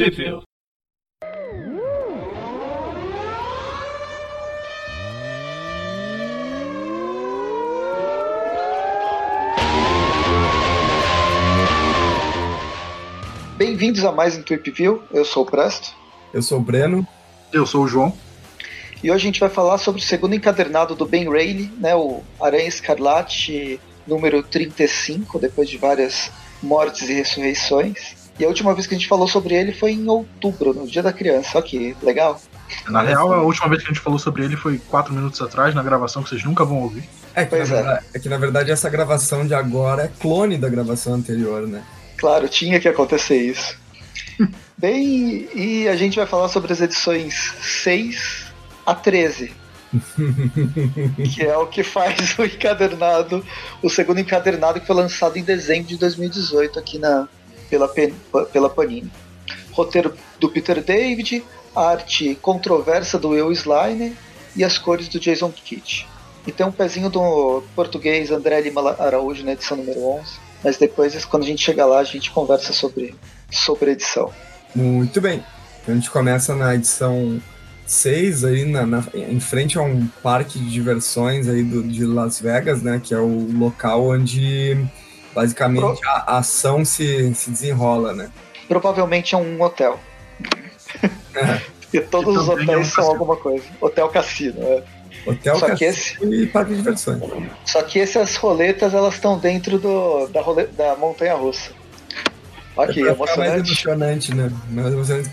Tweepville. Bem-vindos a mais um Tweepville. Eu sou o Presto. Eu sou o Breno. Eu sou o João. E hoje a gente vai falar sobre o segundo encadernado do Ben Reilly, né, o Aranha Escarlate número 35, depois de várias mortes e ressurreições. E a última vez que a gente falou sobre ele foi em outubro, no Dia da Criança. Olha que legal. Na real, a última vez que a gente falou sobre ele foi quatro minutos atrás, na gravação que vocês nunca vão ouvir. É que, na Pois é. verdade, é que na verdade essa gravação de agora é clone da gravação anterior, né? Claro, tinha que acontecer isso. Bem, e a gente vai falar sobre as edições 6 a 13, que é o que faz o encadernado, o segundo encadernado que foi lançado em dezembro de 2018 aqui na, pela, pela Panini. Roteiro do Peter David, arte controversa do Will Sliner e as cores do Jason Kidd. E tem um pezinho do português André Lima Araújo na edição número 11, mas depois, quando a gente chegar lá, a gente conversa sobre, sobre edição. Muito bem. A gente começa na edição 6, aí na, na- em frente a um parque de diversões aí do, de Las Vegas, né? Que é o local onde basicamente a, a ação se, se desenrola, né? Provavelmente é um hotel. Porque todos E os também hotéis é um são alguma coisa. Hotel cassino, é. Hotel, Só que cassino e parque de diversões. Só que essas roletas elas estão dentro do, da, role, da montanha russa. Que É ficar mais emocionante. emocionante, né? Mais emocionante.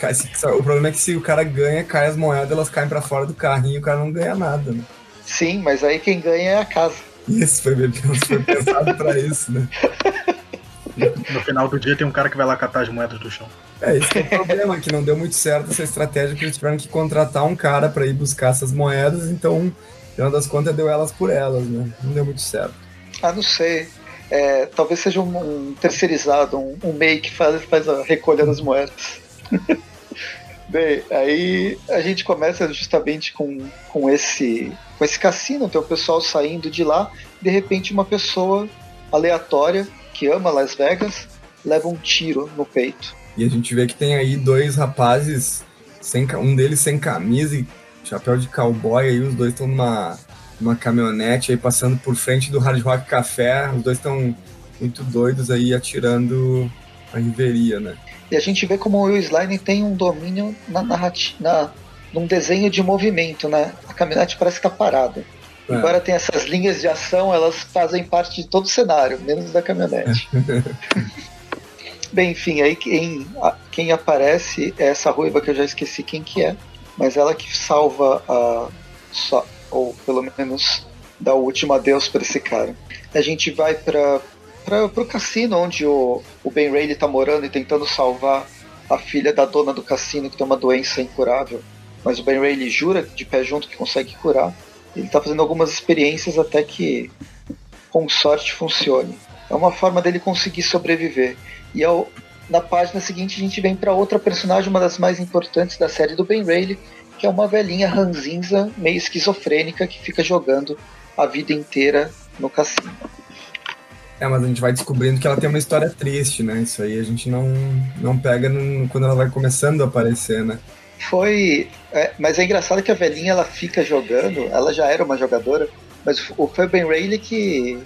O problema é que se o cara ganha, cai as moedas, elas caem pra fora do carrinho e o cara não ganha nada, né? Sim, mas aí quem ganha é a casa. Isso foi, foi pensado pra isso, né? No final do dia tem um cara que vai lá catar as moedas do chão. É, isso que é o problema, que não deu muito certo essa estratégia, que eles tiveram que contratar um cara pra ir buscar essas moedas, então, no final das contas, deu elas por elas, né? Não deu muito certo. Ah, não sei. É, talvez seja um, um terceirizado, um, um MEI que faz, faz a recolha das moedas. Bem, aí a gente começa justamente com, com, esse, com esse cassino, tem o pessoal saindo de lá, de repente uma pessoa aleatória que ama Las Vegas leva um tiro no peito. E a gente vê que tem aí dois rapazes, sem, um deles sem camisa e chapéu de cowboy, aí os dois estão numa, numa caminhonete aí passando por frente do Hard Rock Café, os dois estão muito doidos aí atirando a riveria, né? E a gente vê como o Will Slime tem um domínio na narrativa, na, num desenho de movimento, né? A caminhonete parece que tá parada. É. Embora tenha essas linhas de ação, elas fazem parte de todo o cenário, menos da caminhonete. Bem, enfim, aí quem, quem aparece é essa ruiva que eu já esqueci quem que é, mas ela que salva a. Só, ou pelo menos dá o último adeus para esse cara. A gente vai para para o cassino onde o, o Ben Reilly tá morando e tentando salvar a filha da dona do cassino que tem uma doença incurável. Mas o Ben Reilly jura de pé junto que consegue curar. Ele tá fazendo algumas experiências até que com sorte funcione. É uma forma dele conseguir sobreviver. E ao, na página seguinte a gente vem para outra personagem, uma das mais importantes da série do Ben Reilly, que é uma velhinha ranzinza, meio esquizofrênica, que fica jogando a vida inteira no cassino. É, mas a gente vai descobrindo que ela tem uma história triste, né? Isso aí a gente não, não pega no- quando ela vai começando a aparecer, né? Foi. é, mas é engraçado que a velhinha ela fica jogando, ela já era uma jogadora, mas o- foi o Ben Reilly que.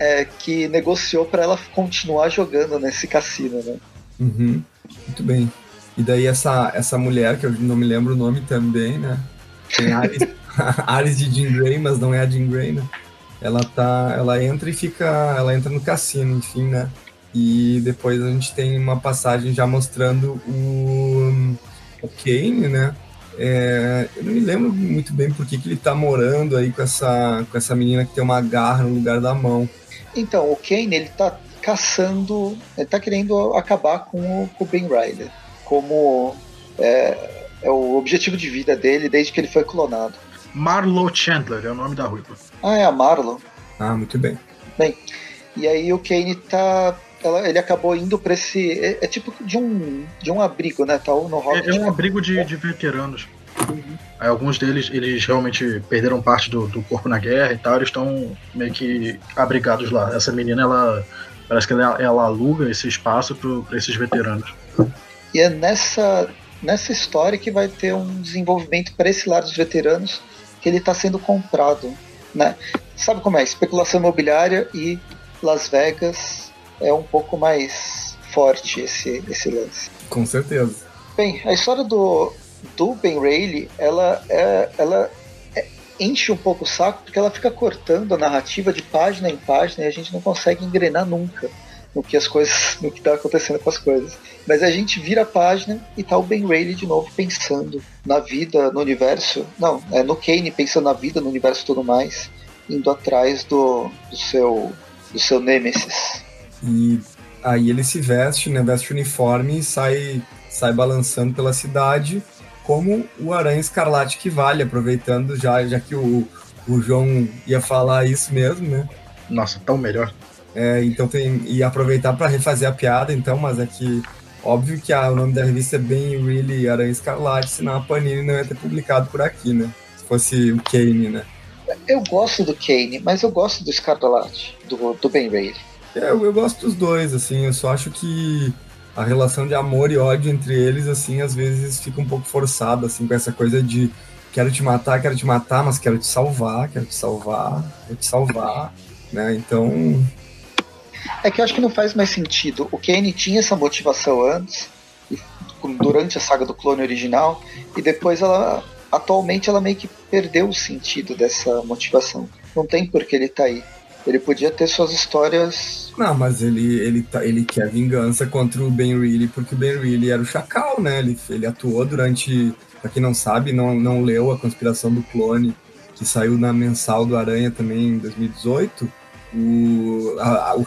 é, que negociou para ela continuar jogando nesse cassino, né? Uhum. Muito bem. E daí essa, essa mulher, que eu não me lembro o nome também, né? Tem Ares, Ares de Jean Grey, mas não é a Jean Grey, né? Ela tá. Ela entra e fica. Ela entra no cassino, enfim, né? E depois a gente tem uma passagem já mostrando o, o Kane, né? É, eu não me lembro muito bem por que, que ele tá morando aí com essa, com essa menina que tem uma garra no lugar da mão. Então, o Kane ele tá caçando, ele tá querendo acabar com o, com o Ben Riley, como é, é o objetivo de vida dele desde que ele foi clonado. Marlo Chandler é o nome da ruiva. Ah, é a Marlon. Ah, muito bem. E aí o Kane tá. ela- ele acabou indo pra esse. É, é tipo de um, de um abrigo, né? Tá no Rocket. É, é um abrigo de, de veteranos. Aí alguns deles, eles realmente perderam parte do, do corpo na guerra e tal, eles estão meio que abrigados lá. Essa menina, ela parece que ela, ela aluga esse espaço para esses veteranos. E é nessa, nessa história que vai ter um desenvolvimento para esse lado dos veteranos que ele está sendo comprado. Né? Sabe como é? Especulação imobiliária e Las Vegas é um pouco mais forte esse, esse lance. Com certeza. Bem, a história do, do Ben Rayleigh, ela, é, ela é, enche um pouco o saco porque ela fica cortando a narrativa de página em página e a gente não consegue engrenar nunca no que as coisas, no que está acontecendo com as coisas. Mas a gente vira a página e tá o Ben Rayleigh de novo pensando na vida, no universo. Não, é no Kane pensando na vida, no universo e tudo mais, indo atrás do, do seu do seu Nemesis. E aí ele se veste, né, veste o uniforme e sai sai balançando pela cidade como o Aranha Escarlate que vale, aproveitando já, já que o, o João ia falar isso mesmo, né? Nossa, tão melhor. É, então tem. E aproveitar para refazer a piada, então, mas é que. Óbvio que a, o nome da revista é bem Really Aranha Escarlate, senão a Panini não ia ter publicado por aqui, né? Se fosse o Kane, né? Eu gosto do Kane, mas eu gosto do Escarlate, do, do Ben Reilly. É, eu, eu gosto dos dois, assim, eu só acho que a relação de amor e ódio entre eles, assim, às vezes fica um pouco forçada, assim, com essa coisa de quero te matar, quero te matar, mas quero te salvar, quero te salvar, quero te salvar, né? Então. É que eu acho que não faz mais sentido. O Kane tinha essa motivação antes, durante a saga do clone original, e depois ela. Atualmente ela meio que perdeu o sentido dessa motivação. Não tem por que ele tá aí. Ele podia ter suas histórias. Não, mas ele, ele, tá, ele quer vingança contra o Ben Reilly, porque o Ben Reilly era o Chacal, né? Ele, ele atuou durante. Pra quem não sabe, não, não leu A Conspiração do Clone, que saiu na mensal do Aranha também em 2018. O, a, a, o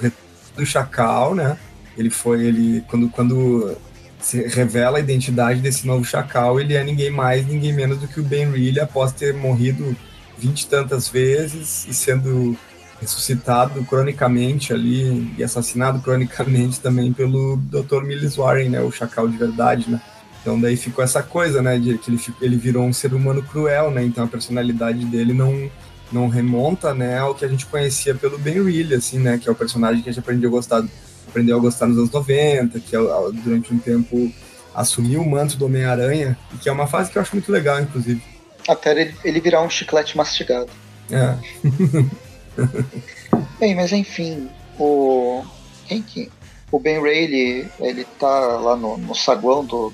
do Chacal, né? Ele foi. ele Quando, quando se revela a identidade desse novo Chacal, ele é ninguém mais, ninguém menos do que o Ben Reilly após ter morrido vinte e tantas vezes e sendo ressuscitado cronicamente ali e assassinado cronicamente também pelo Dr. Mills Warren, né, o Chacal de verdade, né? Então daí ficou essa coisa, né, de que ele, ele virou um ser humano cruel, né? Então a personalidade dele não não remonta, né, ao que a gente conhecia pelo Ben Reilly, assim, né, que é o personagem que a gente aprendeu a gostar, aprendeu a gostar nos anos 90, que é durante um tempo assumiu o manto do Homem-Aranha, e que é uma fase que eu acho muito legal, inclusive. Até ele, ele virar um chiclete mastigado. É. Bem, mas enfim, o. Quem que. O Ben ele, ele tá lá no, no saguão do,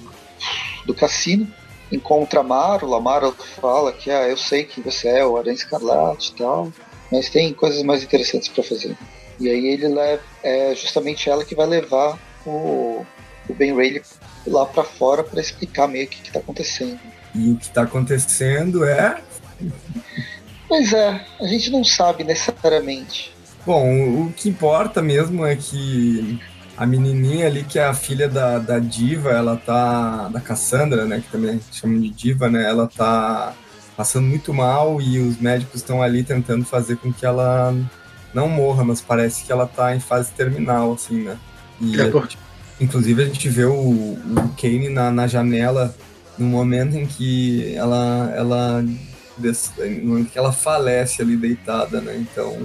do cassino, encontra a Marla, a fala que ah, eu sei que você é o Aranha Escarlate e tal, mas tem coisas mais interessantes para fazer. E aí ele leva, é justamente ela que vai levar o, o Ben Ray lá para fora para explicar meio o que, está acontecendo. E o que está acontecendo é Pois é, a gente não sabe necessariamente. Bom, o que importa mesmo é que a menininha ali, que é a filha da, da diva, ela tá. da Cassandra, né? Que também chamam de diva, né? Ela tá passando muito mal e os médicos estão ali tentando fazer com que ela não morra, mas parece que ela tá em fase terminal, assim, né? E é, a gente, inclusive a gente vê o, o Kane na, na janela no momento em que ela, ela no momento que ela falece ali deitada, né? Então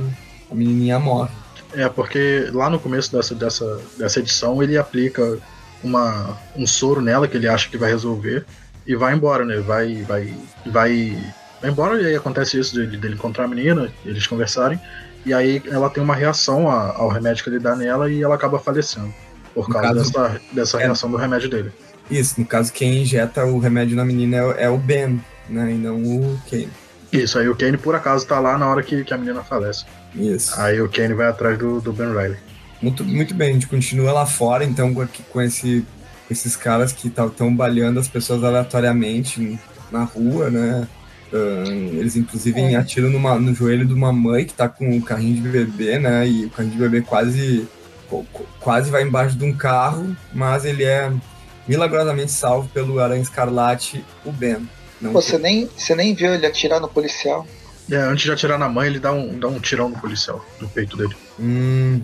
a menininha morre. É, porque lá no começo dessa, dessa, dessa edição ele aplica uma, um soro nela que ele acha que vai resolver e vai embora, né? Vai, vai, vai, vai embora e aí acontece isso dele, dele encontrar a menina, eles conversarem e aí ela tem uma reação a, ao remédio que ele dá nela e ela acaba falecendo por causa caso, dessa, dessa é, reação do remédio dele. Isso, no caso quem injeta o remédio na menina é, é o Ben, né? E não o Kane. Isso, aí o Kane por acaso tá lá na hora que, que a menina falece. Isso. Aí o Kane vai atrás do, do Ben Riley. Muito, muito bem, a gente continua lá fora, então, com, com esse, esses caras que estão balhando as pessoas aleatoriamente na rua, né? Uh, eles inclusive é. atiram numa, no joelho de uma mãe que tá com o carrinho de bebê, né? E o carrinho de bebê quase, quase vai embaixo de um carro, mas ele é milagrosamente salvo pelo Aranha Escarlate, o Ben. Não você, nem, você nem viu ele atirar no policial. É, antes de atirar na mãe, ele dá um, dá um tirão no policial, no peito dele. Hum.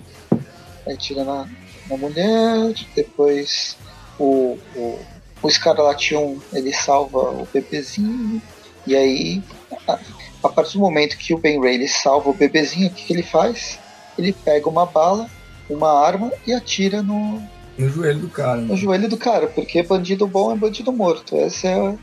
Aí tira na, na mulher, depois o, o, o Escarlation ele salva o bebezinho, e aí a, a, partir do momento que o Ben Ray ele salva o bebezinho, o que, que ele faz? Ele pega uma bala, uma arma e atira no, No joelho do cara. Né? No joelho do cara, porque bandido bom é bandido morto. Essa é,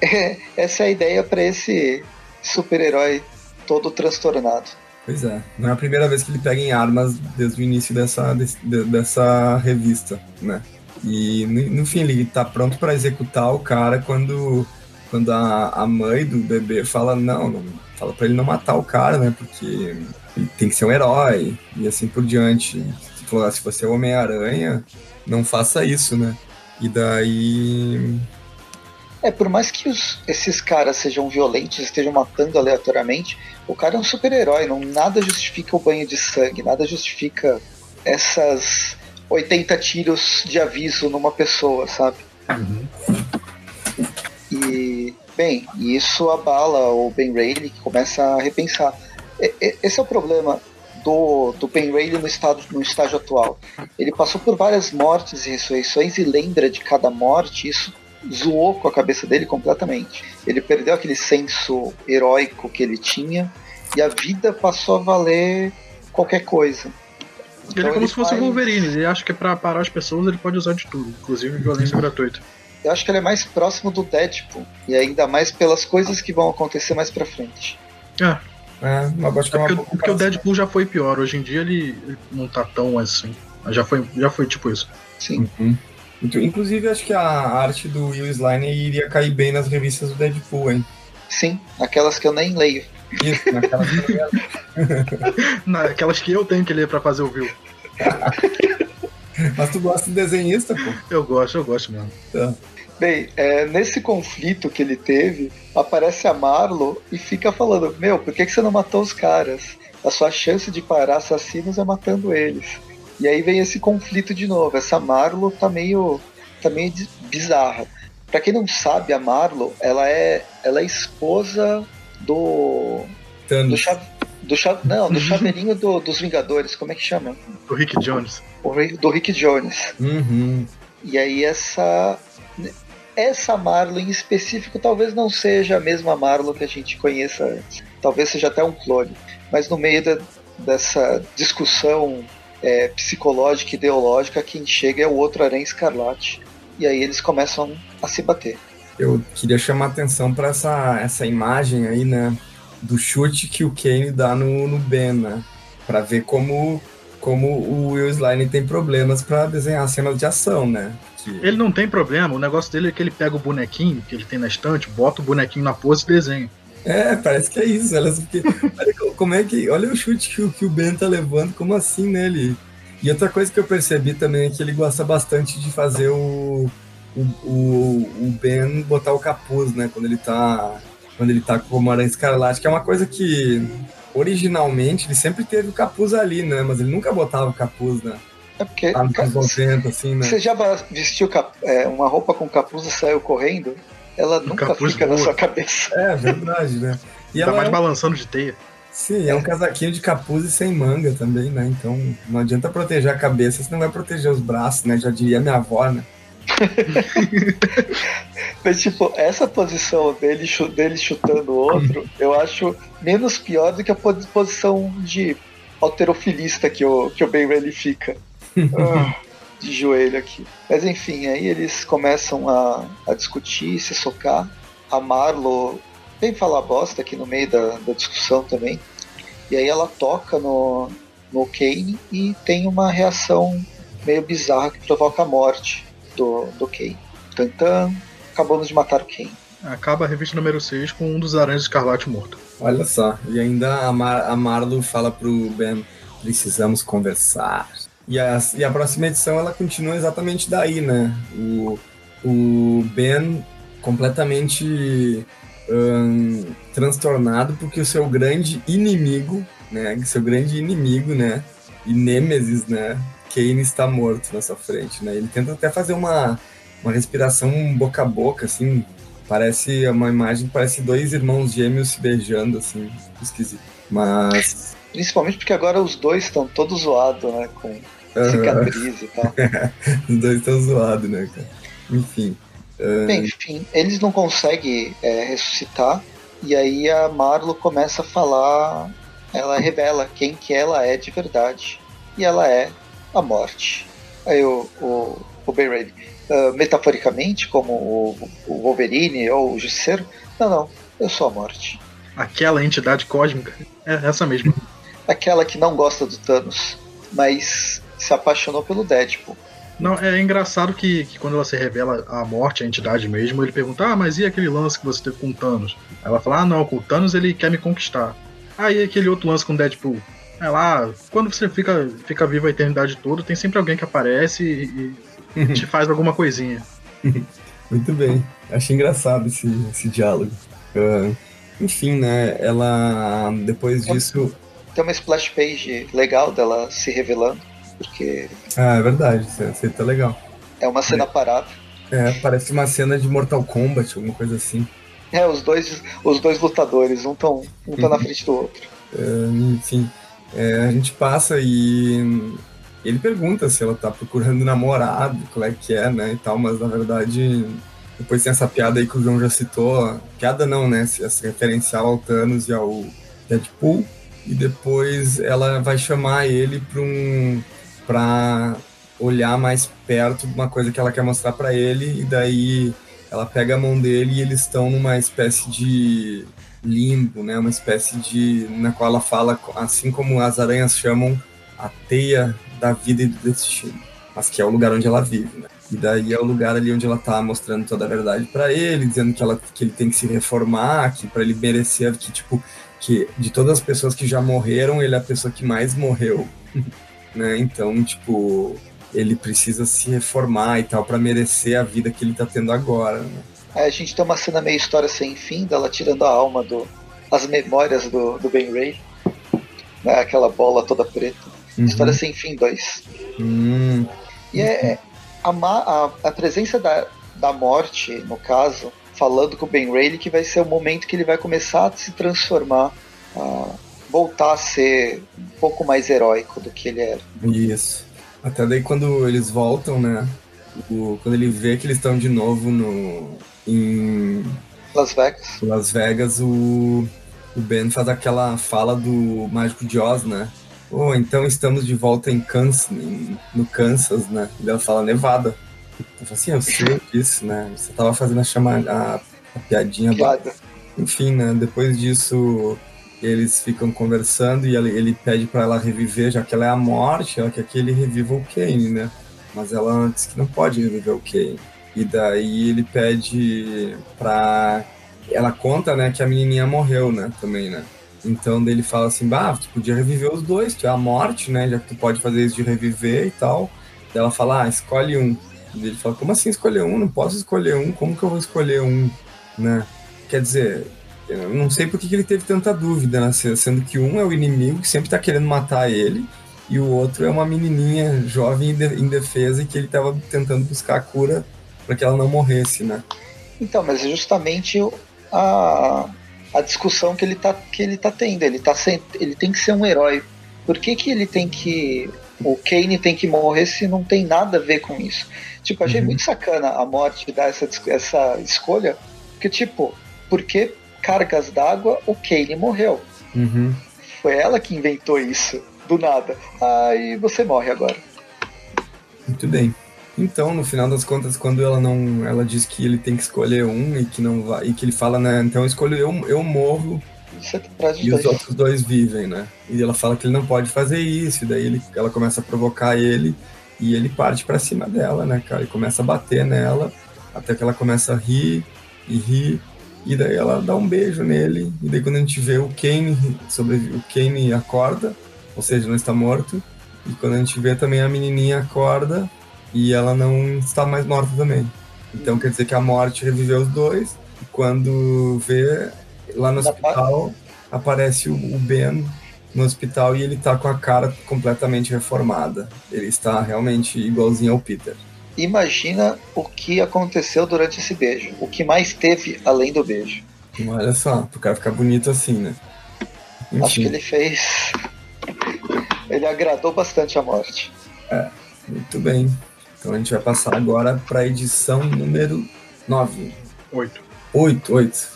é essa é a ideia para esse super-herói todo transtornado. Pois é, não é a primeira vez que ele pega em armas desde o início dessa, dessa revista, né? E no, fim ele tá pronto para executar o cara quando, quando a, a mãe do bebê fala não, não fala para ele não matar o cara, né? Porque ele tem que ser um herói e assim por diante. Se, falou, ah, se você é Homem-Aranha, não faça isso, né? E daí é, por mais que os, esses caras sejam violentos, estejam matando aleatoriamente, o cara é um super-herói, não nada justifica o banho de sangue, nada justifica essas 80 tiros de aviso numa pessoa, sabe? Uhum. E, bem, isso abala o Ben Reilly, que começa a repensar. Esse é o problema do, do Ben Reilly no, estado, no estágio atual. Ele passou por várias mortes e ressurreições e lembra de cada morte, isso zoou com a cabeça dele completamente. Ele perdeu aquele senso heróico que ele tinha e a vida passou a valer qualquer coisa. Então ele é como ele se fosse o Wolverine, ele acha que para parar as pessoas ele pode usar de tudo, inclusive violência uhum. gratuita. Eu acho que ele é mais próximo do Deadpool, e ainda mais pelas coisas que vão acontecer mais pra frente. É. É, mas acho que é, é porque, porque o Deadpool já foi pior, hoje em dia ele, ele não tá tão assim. Já foi, já foi tipo isso. Sim. Uhum. Inclusive, acho que a arte do Will Slane iria cair bem nas revistas do Deadpool, hein? Sim, aquelas que eu nem leio. Isso, naquelas que eu Naquelas que eu tenho que ler pra fazer o Will. Mas tu gosta de desenhista, pô? Eu gosto, eu gosto mesmo. Tá. Bem, é, nesse conflito que ele teve, aparece a Marlo e fica falando: Meu, por que, que você não matou os caras? A sua chance de parar assassinos é matando eles. E aí vem esse conflito de novo. Essa Marlo tá meio, tá meio bizarra. Pra quem não sabe, a Marlo, ela é, ela é esposa do. Thanos. Do, chave, do chave, não, do chaveirinho do, dos Vingadores, como é que chama? Do Rick Jones. O, do Rick Jones. Uhum. E aí essa. Essa Marlo em específico talvez não seja a mesma Marlo que a gente conheça antes. Talvez seja até um clone. Mas no meio da, dessa discussão é, psicológica, ideológica, quem chega é o outro Aranha Escarlate. E aí eles começam a se bater. Eu queria chamar atenção para essa, essa imagem aí, né? Do chute que o Kane dá no, no Ben, né? Pra ver como, como o Will Slime tem problemas para desenhar cenas de ação, né? Que... Ele não tem problema, o negócio dele é que ele pega o bonequinho que ele tem na estante, bota o bonequinho na pose e desenha. É, parece que é isso. Olha, porque, como é que. Olha o chute que o, que o Ben tá levando, como assim, né? Ele... E outra coisa que eu percebi também é que ele gosta bastante de fazer o, o, o, o Ben botar o capuz, né? Quando ele tá. Quando ele tá com o Aranha Escarlate, que é uma coisa que originalmente ele sempre teve o capuz ali, né? Mas ele nunca botava o capuz, né? É porque. Tá nos 90, assim, né? Você já vestiu cap, é, uma roupa com capuz e saiu correndo? Ela o nunca fica boa. na sua cabeça. É, verdade, né? E tá mais é... balançando de teia. Sim, é um casaquinho de capuz e sem manga também, né? Então não adianta proteger a cabeça, você não vai proteger os braços, né? Já diria minha avó, né? Mas, tipo, essa posição dele, dele chutando o outro, eu acho menos pior do que a posição de alterofilista que o, que o Ben Reilly fica. Ah de joelho aqui. Mas enfim, aí eles começam a, a discutir, se socar. A Marlo vem falar bosta aqui no meio da, da discussão também. E aí ela toca no, no Kane e tem uma reação meio bizarra que provoca a morte do, do Kane. Tantan, acabamos de matar o Kane. Acaba a revista número 6 com um dos aranhas escarlate morto. Olha só, e ainda a, Mar a Marlo fala pro Ben: precisamos conversar. E a, e a próxima edição ela continua exatamente daí, né? O, o Ben completamente transtornado porque o seu grande inimigo, né? Seu grande inimigo, né? E Nemesis, né? Kane está morto na sua frente, né? Ele tenta até fazer uma, uma respiração boca a boca, assim. Parece uma imagem, parece dois irmãos gêmeos se beijando, assim, esquisito. Mas. Principalmente porque agora os dois estão todos zoados, né? Com cicatriz e tal. Os dois estão zoados, né, cara? Enfim. Uh... Bem, enfim, eles não conseguem é, ressuscitar. E aí a Marlo começa a falar. Ela revela quem que ela é de verdade. E ela é a morte. Aí o, o, o Ben Reilly, uh, metaforicamente, como o, o Wolverine ou o Justiceiro? Não, não, eu sou a morte. Aquela entidade cósmica, é essa mesmo. Aquela que não gosta do Thanos, mas se apaixonou pelo Deadpool. Não, é engraçado que, que, quando ela se revela a morte, a entidade mesmo, ele pergunta: Ah, mas e aquele lance que você teve com o Thanos? Ela fala: Ah, não, com o Thanos ele quer me conquistar. Aí aquele outro lance com o Deadpool. É lá, quando você fica, fica vivo a eternidade toda, tem sempre alguém que aparece e, e te faz alguma coisinha. Muito bem. Achei engraçado esse, esse diálogo. Uh, enfim, né? Ela. Depois disso. Tem uma splash page legal dela se revelando porque. Ah, é verdade, isso aí tá legal. É uma cena é. parada. É, parece uma cena de Mortal Kombat, alguma coisa assim. É, os dois, os dois lutadores, um tão, um tá uhum. na frente do outro. É, enfim, é, a gente passa e ele pergunta se ela tá procurando namorado, qual é que é, né, e tal, mas na verdade depois tem essa piada aí que o João já citou, piada não, né, essa referencial ao Thanos e ao Deadpool, e depois ela vai chamar ele para um para olhar mais perto uma coisa que ela quer mostrar para ele e daí ela pega a mão dele e eles estão numa espécie de limbo, né? Uma espécie de na qual ela fala assim como as aranhas chamam a teia da vida e do destino, mas que é o lugar onde ela vive, né? E daí é o lugar ali onde ela tá mostrando toda a verdade para ele, dizendo que ela que ele tem que se reformar, que para ele merecer que tipo que de todas as pessoas que já morreram, ele é a pessoa que mais morreu. né? Então, tipo, ele precisa se reformar e tal para merecer a vida que ele tá tendo agora. Né? É, a gente tem uma cena meio história sem fim dela tirando a alma do as memórias do, do Ben Ray, né? Aquela bola toda preta. Uhum. História sem fim 2. Uhum. E é, é a, a, a presença da, da morte, no caso, falando com o Ben Rayleigh que vai ser o momento que ele vai começar a se transformar, a voltar a ser um pouco mais heróico do que ele era. Isso. Até daí quando eles voltam, né? O, quando ele vê que eles estão de novo no em Las Vegas. Las Vegas, o, o Ben faz aquela fala do Mágico de Oz, né? Oh, então estamos de volta em Kansas, no Kansas, né? E ela fala Nevada. Eu falei assim, eu sei disso, né? Você tava fazendo a, chamada, a, a piadinha. Piada. Enfim, né? Depois disso, eles ficam conversando e ele, ele pede para ela reviver, já que ela é a morte, ela quer que ele reviva o Kane, né? Mas ela diz que não pode reviver o Kane. E daí ele pede pra. Ela conta, né, que a menininha morreu, né, também, né? Então ele fala assim, bah, tu podia reviver os dois, tu é a morte, né? Já que tu pode fazer isso de reviver e tal. Daí ela fala, ah, escolhe um. E ele fala, como assim escolher um? Não posso escolher um, como que eu vou escolher um? Né? Quer dizer, eu não sei por que ele teve tanta dúvida, né? Sendo que um é o inimigo que sempre tá querendo matar ele, e o outro é uma menininha jovem em defesa e que ele tava tentando buscar a cura para que ela não morresse, né? Então, mas é justamente a, a discussão que ele tá, que ele tá tendo. Ele, tá sem, ele tem que ser um herói. Por que, que ele tem que. O Kane tem que morrer se não tem nada a ver com isso? Tipo, achei uhum. muito sacana a morte dar essa, essa escolha, porque, tipo, porque cargas d'água o Kane morreu. Uhum. Foi ela que inventou isso, do nada. Aí você morre agora. Muito bem. Então, no final das contas, quando ela não, ela diz que ele tem que escolher um e que não vai, e que ele fala, né, então escolho eu, eu morro e os outros dois vivem, né? E ela fala que ele não pode fazer isso, e daí ele, ela começa a provocar ele e ele parte para cima dela, né, cara? E começa a bater nela, até que ela começa a rir e rir. E daí ela dá um beijo nele. E daí quando a gente vê o Kane, sobrevive, o Kane acorda, ou seja, não está morto. E quando a gente vê também a menininha acorda e ela não está mais morta também. Então quer dizer que a morte reviveu os dois. E quando vê lá no hospital aparece o Ben no hospital e ele tá com a cara completamente reformada. Ele está realmente igualzinho ao Peter. Imagina o que aconteceu durante esse beijo. O que mais teve além do beijo. Olha só, pro cara ficar bonito assim, né? Enfim. Acho que ele fez. Ele agradou bastante a morte. É, muito bem. Então a gente vai passar agora para a edição número 9. 8. 8, 8.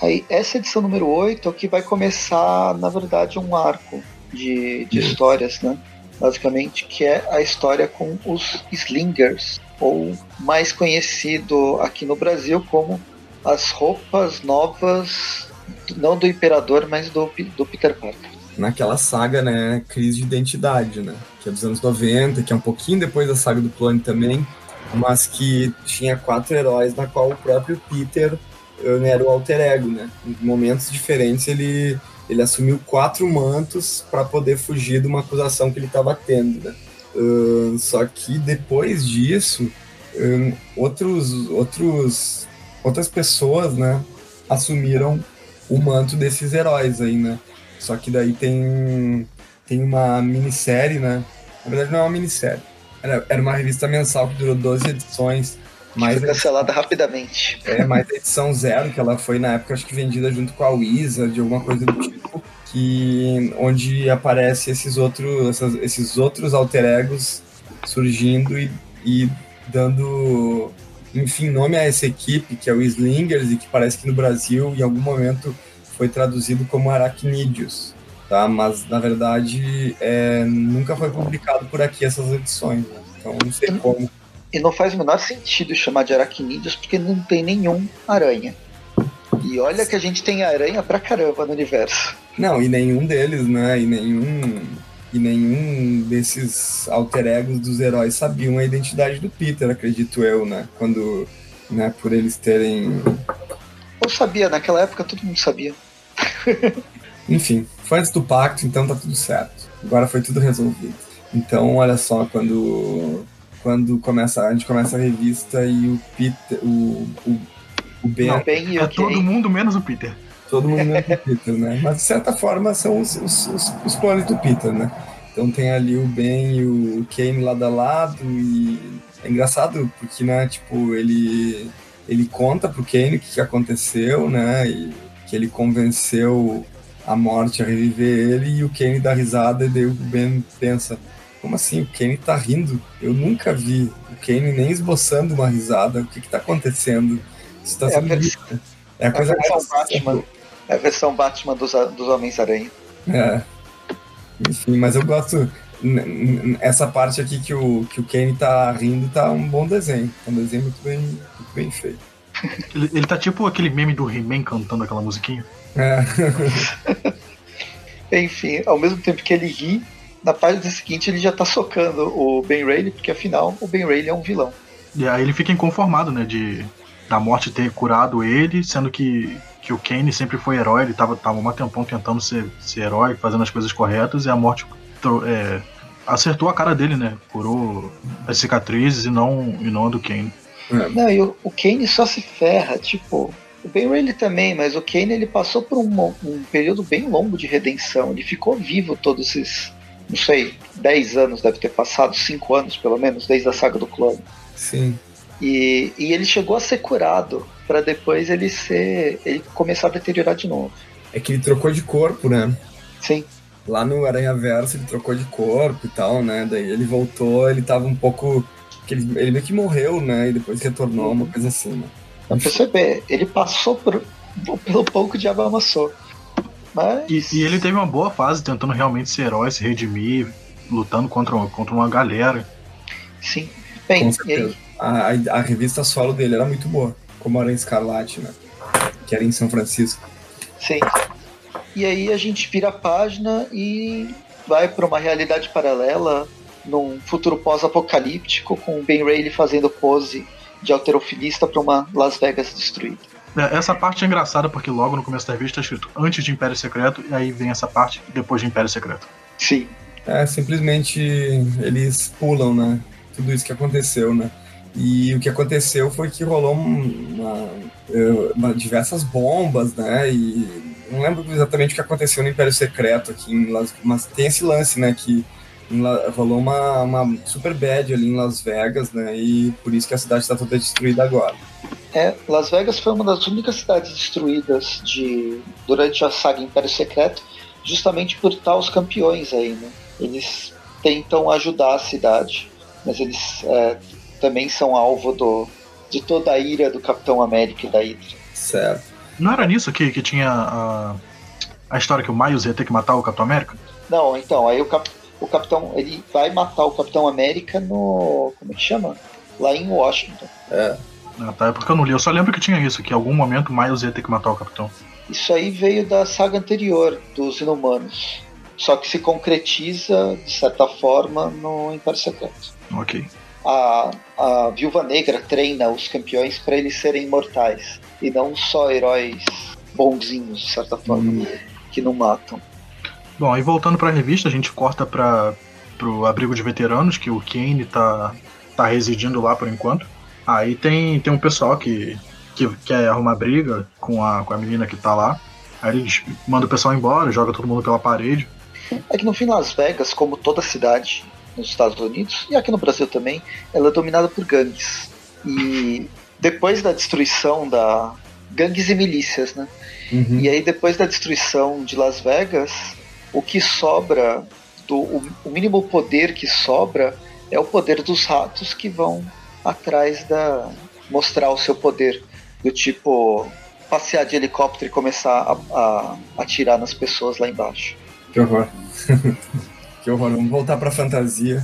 Aí, essa edição número 8 é o que vai começar, na verdade, um arco de, de histórias, né? Basicamente, que é a história com os Slingers, ou mais conhecido aqui no Brasil como as roupas novas, não do Imperador, mas do, do Peter Parker. Naquela saga, né, Crise de Identidade, né, que é dos anos 90, que é um pouquinho depois da saga do Clone também, mas que tinha quatro heróis, na qual o próprio Peter eh, era o alter ego, né? Em momentos diferentes ele, ele assumiu quatro mantos para poder fugir de uma acusação que ele estava tendo, né? Uh, só que depois disso, um, outros, outros, outras pessoas, né, assumiram o manto desses heróis aí, né? Só que daí tem, tem uma minissérie, né? Na verdade não é uma minissérie, era, era uma revista mensal que durou 12 edições. Mais foi cancelada rapidamente. É, mais a edição zero, que ela foi na época, acho que vendida junto com a Wizard, alguma coisa do tipo, que onde aparece esses outros, essas, esses outros alter egos surgindo e, e dando, enfim, nome a essa equipe, que é o Slingers, e que parece que no Brasil, em algum momento, foi traduzido como Arachnídeos tá? Mas na verdade é, nunca foi publicado por aqui essas edições, né? então não sei como. E não faz o menor sentido chamar de aracnídeos porque não tem nenhum aranha. E olha que a gente tem aranha pra caramba no universo. Não, e nenhum deles, né? E nenhum e nenhum desses alter egos dos heróis sabiam a identidade do Peter, acredito eu, né? Quando, né, por eles terem. Eu sabia, naquela época todo mundo sabia. Enfim, foi antes do pacto, então tá tudo certo. Agora foi tudo resolvido. Então, olha só, quando quando começa, a gente começa a revista e o Peter, o, o, o Ben... Não, ben é okay. todo mundo menos o Peter. Todo mundo menos o Peter, né? Mas de certa forma são os, os, os, os clones do Peter, né? Então tem ali o Ben e o Kane lado a lado e é engraçado porque, né, tipo, ele ele conta pro Kane o que, que aconteceu, né? E que ele convenceu a morte a reviver ele e o Kenny dá risada e daí o Ben pensa, como assim? O Kenny tá rindo? Eu nunca vi o Kenny nem esboçando uma risada. O que que tá acontecendo? Isso tá é, a vers... é a coisa a versão Batman. É a versão Batman dos, dos Homens-Aranha. É. Enfim, mas eu gosto. Essa parte aqui que o, que o Kenny tá rindo tá um bom desenho. É um desenho muito bem, muito bem feito. Ele, ele tá tipo aquele meme do He-Man cantando aquela musiquinha. É. Enfim, ao mesmo tempo que ele ri, na página seguinte ele já tá socando o Ben Rayleigh, porque afinal o Ben Rayleigh é um vilão. E aí ele fica inconformado, né, de da morte ter curado ele, sendo que, que o Kane sempre foi herói, ele tava, tava um tempão tentando ser, ser herói, fazendo as coisas corretas, e a morte é, acertou a cara dele, né, curou as cicatrizes e não, e não a do Kane. É. Não, e o, o Kane só se ferra, tipo, o Ben Rayleigh também, mas o Kane ele passou por um, um, período bem longo de redenção. Ele ficou vivo todos esses, não sei, 10 anos, deve ter passado, 5 anos pelo menos, desde a saga do clone. Sim. E, e ele chegou a ser curado, para depois ele ser. ele começar a deteriorar de novo. É que ele trocou de corpo, né? Sim. Lá no Aranha Verso ele trocou de corpo e tal, né? Daí ele voltou, ele tava um pouco. Ele, ele meio que morreu, né? E depois retornou, uma coisa assim, né? Pra perceber, ele passou por, pelo pouco de amassou. Mas... E, e, ele teve uma boa fase tentando realmente ser herói, se redimir, lutando contra, contra uma galera. Sim. Bem, a, a, revista solo dele era muito boa, como era em Escarlate, né? Que era em São Francisco. Sim. E aí a gente vira a página e vai para uma realidade paralela, num futuro pós-apocalíptico, com o Ben Reilly fazendo pose de alterofilista para uma Las Vegas destruída. É, essa parte é engraçada porque logo no começo da revista está escrito antes de Império Secreto e aí vem essa parte depois de Império Secreto. Sim. É, simplesmente eles pulam, né? Tudo isso que aconteceu, né? E o que aconteceu foi que rolou uma, uma, diversas bombas, né? E não lembro exatamente o que aconteceu no Império Secreto aqui em Las, mas tem esse lance, né? Que rolou uma, uma super bad ali em Las Vegas, né? E por isso que a cidade está toda destruída agora. É, Las Vegas foi uma das únicas cidades destruídas de durante a saga Império Secreto, justamente por estar os campeões aí, né? Eles tentam ajudar a cidade, mas eles é, também são alvo do, de toda a ira do Capitão América e da Hydra. Certo. Não era nisso que, que tinha a, a história que o Miles ia ter que matar o Capitão América? Não, então, aí o Capitão o Capitão. Ele vai matar o Capitão América no. Como é que chama? Lá em Washington. É. Ah, tá, é porque eu não li. Eu só lembro que tinha isso, que em algum momento Miles ia ter que matar o Capitão. Isso aí veio da saga anterior, dos Inumanos. Só que se concretiza, de certa forma, no Império Secreto. Ok. A, a Viúva Negra treina os campeões para eles serem imortais. E não só heróis bonzinhos, de certa forma, que não matam. Bom, aí voltando pra revista, a gente corta para pro abrigo de veteranos, que o Kane tá, tá residindo lá por enquanto. Aí tem, tem um pessoal que, que quer arrumar briga com a, com a menina que tá lá. Aí eles mandam o pessoal embora, joga todo mundo pela parede. É que no fim Las Vegas, como toda cidade nos Estados Unidos e aqui no Brasil também, ela é dominada por gangues. E depois da destruição da gangues e milícias, né? Uhum. E aí depois da destruição de Las Vegas, o que sobra do o, o mínimo poder que sobra é o poder dos ratos que vão atrás da mostrar o seu poder do tipo passear de helicóptero e começar a, a atirar nas pessoas lá embaixo. Que horror. que horror. Vamos voltar pra fantasia.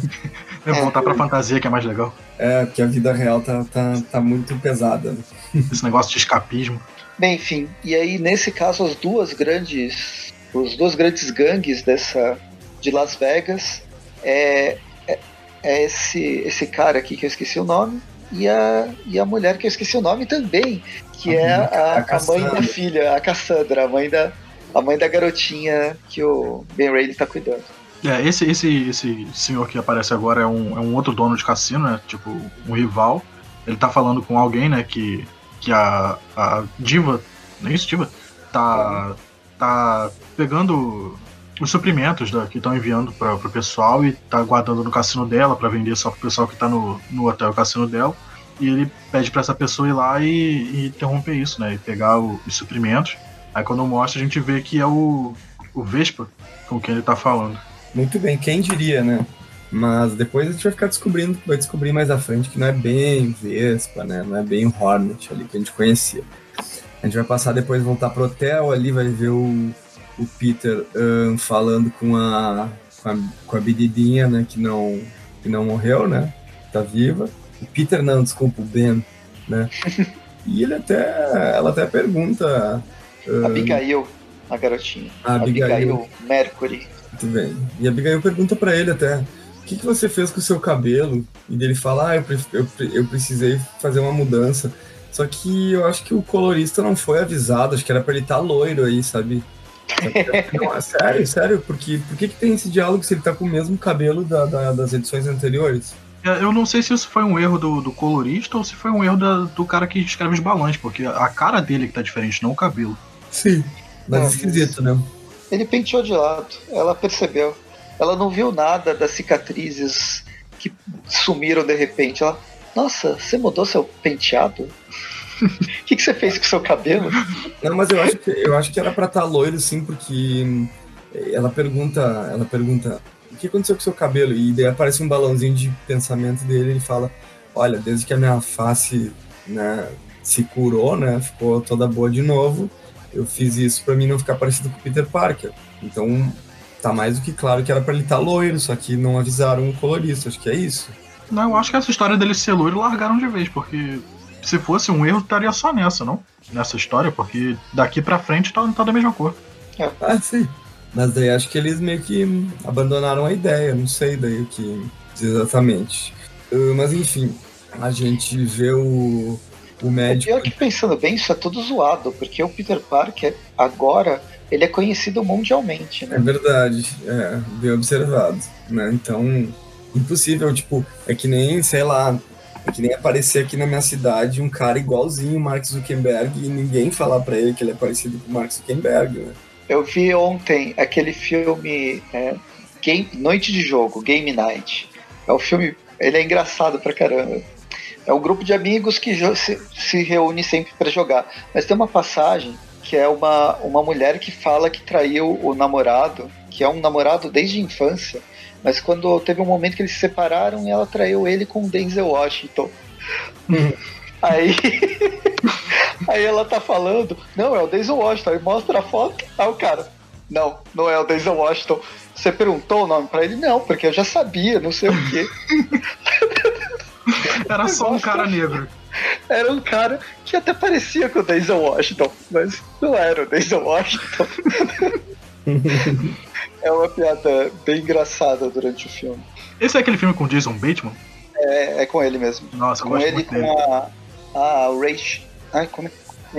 É voltar pra fantasia que é mais legal. É, porque a vida real tá, tá, tá muito pesada. Esse negócio de escapismo. Bem, enfim, e aí nesse caso as duas grandes, os dois grandes gangues dessa de Las Vegas é, é, é esse esse cara aqui que eu esqueci o nome e a, e a mulher que eu esqueci o nome também, que A é a, a a mãe Cassandra. da filha, a Cassandra, a mãe da a mãe da garotinha que o Ben Reilly tá cuidando. É, esse, esse, esse senhor que aparece agora é um, é um outro dono de cassino, né? Tipo, um rival. Ele tá falando com alguém, né? Que, que a, a diva, não é isso, diva? Tá, tá pegando os suprimentos da- que estão enviando para pro pessoal e tá guardando no cassino dela para vender só pro pessoal que tá no, no hotel cassino dela. E ele pede para essa pessoa ir lá e, e interromper isso, né? E pegar o- os suprimentos. Aí quando mostra, a gente vê que é o, o Vespa com quem ele tá falando. Muito bem, quem diria, né? Mas depois a gente vai ficar descobrindo, vai descobrir mais à frente que não é bem Vespa, né? Não é bem Hornet ali que a gente conhecia. A gente vai passar depois voltar pro hotel ali, vai ver o, o Peter ahn, falando com a, com a com a Bididinha, né? Que não que não morreu, né? Tá viva. O Peter não, desculpa, o Ben, né? E ele até, ela até pergunta. ahn, Abigail, a garotinha. a Abigail Abigail Mercury. Muito bem. E a Abigail pergunta pra ele até: o que, que você fez com o seu cabelo? E dele fala: ah, eu, pre- eu, pre- eu precisei fazer uma mudança. Só que eu acho que o colorista não foi avisado, acho que era pra ele estar loiro aí, sabe? Não, é sério, sério, porque por que, que tem esse diálogo se ele tá com o mesmo cabelo da- da- das edições anteriores? É, Eu não sei se isso foi um erro do, do colorista ou se foi um erro da- do cara que escreve os balões, porque a cara dele que tá diferente, não o cabelo. Sim. Mas Ah, esquisito, né? Ele penteou de lado, ela percebeu. Ela não viu nada das cicatrizes que sumiram de repente. Ela, nossa, você mudou seu penteado? O que, que você fez com seu cabelo? Não, mas eu acho que, eu acho que era pra estar loiro, sim, porque hum, ela pergunta, ela pergunta, o que aconteceu com seu cabelo? E daí aparece um balãozinho de pensamento dele, ele fala, olha, desde que a minha face, né, se curou, né, ficou toda boa de novo, eu fiz isso pra mim não ficar parecido com o Peter Parker. Então, tá mais do que claro que era pra ele estar loiro, só que não avisaram o colorista, acho que é isso. Não, eu acho que essa história dele ser loiro largaram de vez, porque se fosse um erro, estaria só nessa, não? Nessa história, porque daqui pra frente tá, tá da mesma cor. Ah, sim. Mas daí acho que eles meio que abandonaram a ideia, não sei daí o que exatamente. Uh, mas enfim, a gente vê o, o O médico. pior é que pensando bem, isso é tudo zoado, porque o Peter Parker, agora, ele é conhecido mundialmente, É né? verdade, é, bem observado, né? Então, impossível, tipo, é que nem, sei lá, é que nem aparecer aqui na minha cidade um cara igualzinho o Mark Zuckerberg e ninguém falar pra ele que ele é parecido com o Mark Zuckerberg, né? Eu vi ontem aquele filme é, Game, Noite de Jogo, Game Night. É um filme, ele é engraçado pra caramba. É um grupo de amigos que se, se reúne sempre pra jogar. Mas tem uma passagem que é uma, uma mulher que fala que traiu o namorado, que é um namorado desde a infância, mas quando teve um momento que eles se separaram, ela traiu ele com o Denzel Washington. Aí, aí ela tá falando, não, é o Denzel Washington, aí mostra a foto, aí o cara, não, não é o Denzel Washington. Você perguntou o nome pra ele? Não, porque eu já sabia, não sei o quê. Era só um cara negro. Era um cara que até parecia com o Denzel Washington, mas não era o Denzel Washington. é uma piada bem engraçada durante o filme. Esse é aquele filme com Jason Bateman? É, é com ele mesmo. Nossa, com ele e com a, a Rachel, ai, como é?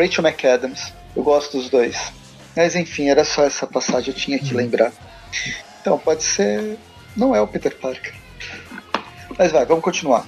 Rachel McAdams. Eu gosto dos dois. Mas enfim, era só essa passagem, eu tinha que Uhum. lembrar. Então, pode ser. Não é o Peter Parker. Mas vai, vamos continuar.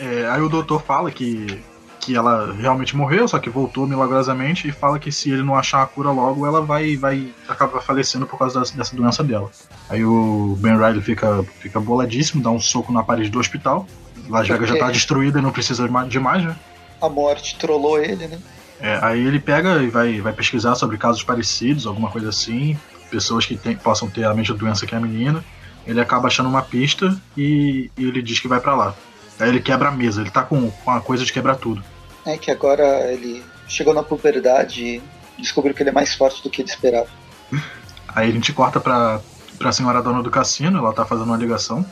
É, aí o doutor fala que, que ela realmente morreu, só que voltou milagrosamente e fala que se ele não achar a cura logo, ela vai, vai acabar falecendo por causa dessa, dessa doença dela. Aí o Ben Riley fica, fica boladíssimo, dá um soco na parede do hospital. Las Vegas já tá destruída e não precisa de mais- né? A morte trollou ele, né? É, aí ele pega e vai, vai pesquisar sobre casos parecidos, alguma coisa assim, pessoas que tem- possam ter a mesma doença que a menina. Ele acaba achando uma pista e, e ele diz que vai pra lá. Aí ele quebra a mesa, ele tá com, com a coisa de quebrar tudo. É que agora ele chegou na puberdade e descobriu que ele é mais forte do que ele esperava. Aí a gente corta pra, pra senhora dona do cassino, ela tá fazendo uma ligação.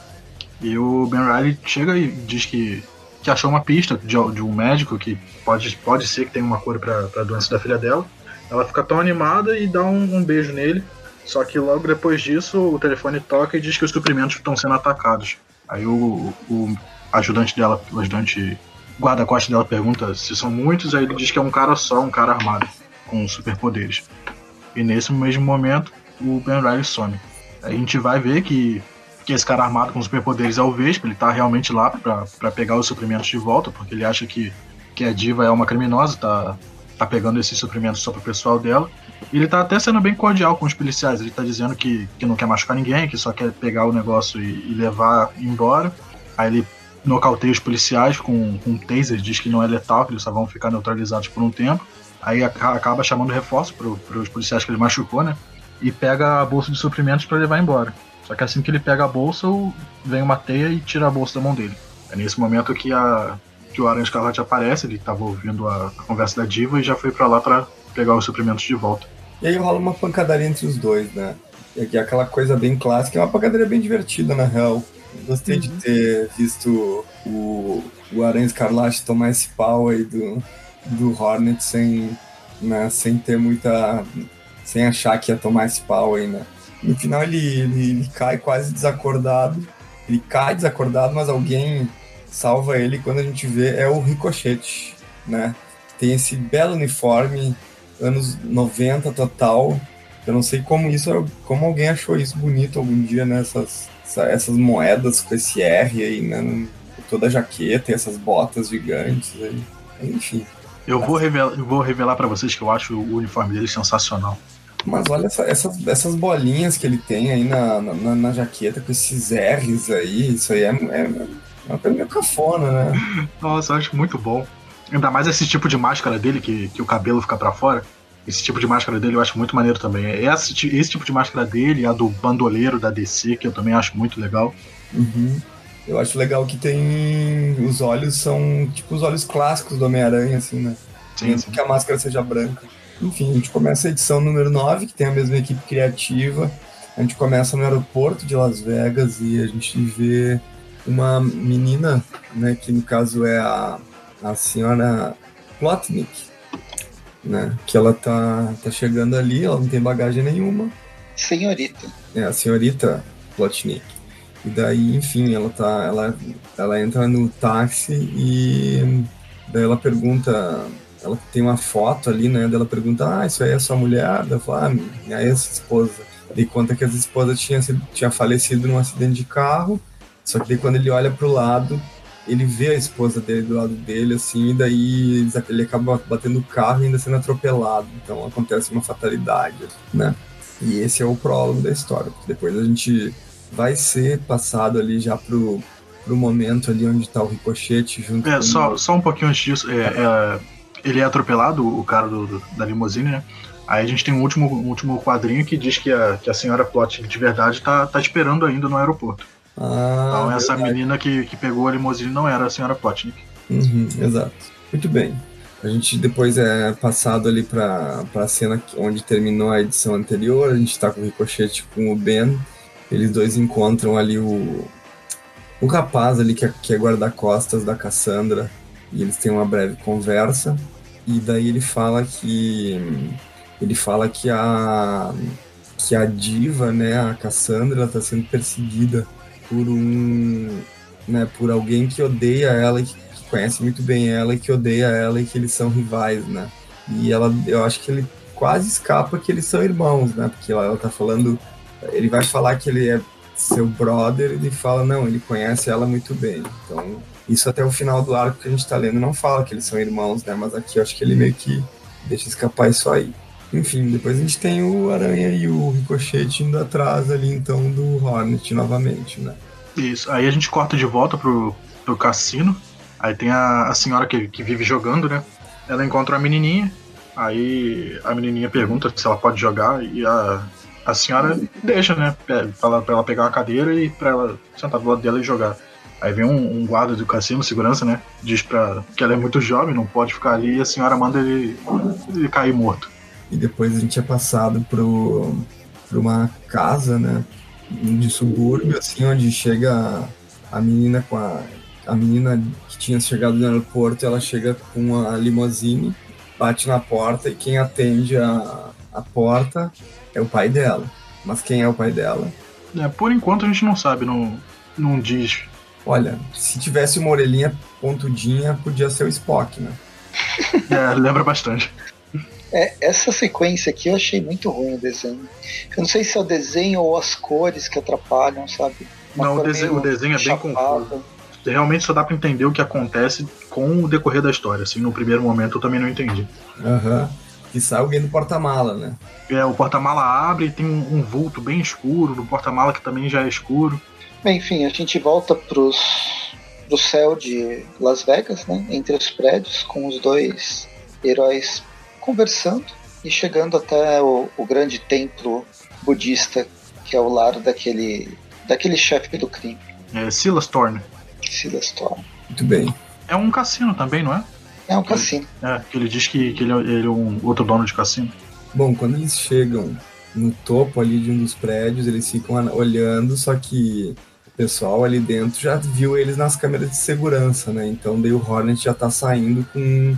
E o Ben Riley chega e diz que, que achou uma pista de, de um médico que pode, pode ser que tenha uma cura pra, pra doença da filha dela. Ela fica tão animada e dá um, um beijo nele. Só que logo depois disso o telefone toca e diz que os suprimentos estão sendo atacados. Aí o, o ajudante dela, o ajudante guarda-costas dela pergunta se são muitos, aí ele diz que é um cara só, um cara armado, com superpoderes. E nesse mesmo momento, o Ben Riley some. A gente vai ver que, que esse cara armado com superpoderes é o Vespa, ele tá realmente lá pra pegar os suprimentos de volta, porque ele acha que, que a diva é uma criminosa, tá, tá pegando esses suprimentos só pro pessoal dela. E ele tá até sendo bem cordial com os policiais, ele tá dizendo que, que não quer machucar ninguém, que só quer pegar o negócio e, e levar embora. Aí ele nocauteia os policiais com, com um taser, diz que não é letal, que eles só vão ficar neutralizados por um tempo. Aí aca- acaba chamando reforço para os policiais que ele machucou, né? E pega a bolsa de suprimentos para levar embora. Só que assim que ele pega a bolsa, vem uma teia e tira a bolsa da mão dele. É nesse momento que, a, que o Aranha Escarlate aparece, ele estava ouvindo a, a conversa da diva e já foi para lá para pegar os suprimentos de volta. E aí rola uma pancadaria entre os dois, né? É aquela coisa bem clássica, é uma pancadaria bem divertida, na real. Gostei de ter visto o, o Aranha Escarlate tomar esse pau aí do, do Hornet sem, né, sem ter muita. sem achar que ia tomar esse pau aí, né? No final ele, ele, ele cai quase desacordado. Ele cai desacordado, mas alguém salva ele quando a gente vê é o Ricochete, né? Tem esse belo uniforme, anos 90 total. Eu não sei como isso, como alguém achou isso bonito algum dia, né? Essas, essa- essas moedas com esse R aí, né? Toda a jaqueta e essas botas gigantes aí. Enfim. Eu vou revelar, eu vou revelar para vocês que eu acho o uniforme dele sensacional. Mas olha essa- essas, essas bolinhas que ele tem aí na, na, na jaqueta com esses R's aí, isso aí é, é, é uma coisa meio cafona, né? Nossa, eu acho muito bom. Ainda mais esse tipo de máscara dele, que, que o cabelo fica pra fora. Esse tipo de máscara dele eu acho muito maneiro também. Esse, esse tipo de máscara dele, a do bandoleiro da DC, que eu também acho muito legal. Uhum. Eu acho legal que tem. Os olhos são tipo os olhos clássicos do Homem-Aranha, assim, né? Sim, Mesmo sim. que a máscara seja branca. Enfim, a gente começa a edição número 9, que tem a mesma equipe criativa. A gente começa no aeroporto de Las Vegas e a gente vê uma menina, né, que no caso é a, a senhora Plotnik, né, que ela tá, tá chegando ali, ela não tem bagagem nenhuma, Senhorita. é a senhorita Plotnik. E daí, enfim, ela tá, ela, ela entra no táxi e daí ela pergunta, ela tem uma foto ali, né? Daí ela pergunta, ah, isso aí é sua mulher? Daí ela fala, ah, minha ex-esposa. E conta que a esposa tinha, tinha falecido num acidente de carro, só que daí quando ele olha pro lado, ele vê a esposa dele do lado dele, assim, e daí ele acaba batendo o carro e ainda sendo atropelado. Então acontece uma fatalidade, né? E esse é o prólogo da história. Depois a gente vai ser passado ali já pro, pro momento ali onde tá o ricochete junto É, com só, só um pouquinho antes disso, é, é, ele é atropelado, o cara do, do- da limusine, né? Aí a gente tem um último, um último quadrinho que diz que a, que a senhora Plot de verdade tá, tá esperando ainda no aeroporto. Ah, Então essa verdade. menina que, que pegou a limusine não era a senhora Plotnik. Uhum, exato. Muito bem. A gente depois é passado ali para a cena onde terminou a edição anterior. A gente está com o Ricochete com o Ben eles dois encontram ali o, o rapaz ali que é, que é guarda-costas da Cassandra e eles têm uma breve conversa e daí ele fala que ele fala que a que a diva, né, a Cassandra, está sendo perseguida por um, né, por alguém que odeia ela, que, conhece muito bem ela e que odeia ela e que eles são rivais, né? E ela, eu acho que ele quase escapa que eles são irmãos, né? Porque ela, ela tá falando, ele vai falar que ele é seu brother, ele fala não, ele conhece ela muito bem. Então, isso até o final do arco que a gente tá lendo não fala que eles são irmãos, né? Mas aqui eu acho que ele meio que deixa escapar isso aí. Enfim, depois a gente tem o Aranha e o Ricochete indo atrás ali, então, do Hornet novamente, né? Isso. Aí a gente corta de volta pro, pro cassino. Aí tem a, a senhora que, que vive jogando, né? Ela encontra a menininha. Aí a menininha pergunta se ela pode jogar e a, a senhora deixa, né? Pra ela, pra ela pegar uma cadeira e pra ela sentar do lado dela e jogar. Aí vem um, um, guarda do cassino, segurança, né? Diz pra que ela é muito jovem, não pode ficar ali, e a senhora manda ele, ele cair morto. E depois a gente é passado pro, pra uma casa, né? De subúrbio, assim, onde chega a menina com a. A menina que tinha chegado no aeroporto, ela chega com a limousine, bate na porta e quem atende a, a porta é o pai dela. Mas quem é o pai dela? É, por enquanto a gente não sabe, não, não diz. Olha, se tivesse uma orelhinha pontudinha, podia ser o Spock, né? É, lembra bastante. É, essa sequência aqui eu achei muito ruim o desenho. Eu não sei se é o desenho ou as cores que atrapalham, sabe? Uma não, o desenho, o desenho é bem confuso. Realmente só dá para entender o que acontece com o decorrer da história. Assim, no primeiro momento eu também não entendi. Aham. Uhum. Que sai alguém do porta-mala, né? É, o porta-mala abre e tem um, um vulto bem escuro, no porta-mala que também já é escuro. Bem, enfim, a gente volta pros, pro céu de Las Vegas, né? Entre os prédios, com os dois heróis conversando e chegando até o, o grande templo budista que é o lar daquele daquele chefe do crime. É Silas Thorne. Silas Thorne. Muito bem. É um cassino também, não é? É um cassino. É, que ele diz que, que ele, é, ele é um outro dono de cassino. Bom, quando eles chegam no topo ali de um dos prédios, eles ficam olhando, só que o pessoal ali dentro já viu eles nas câmeras de segurança, né? Então daí o Hornet já tá saindo com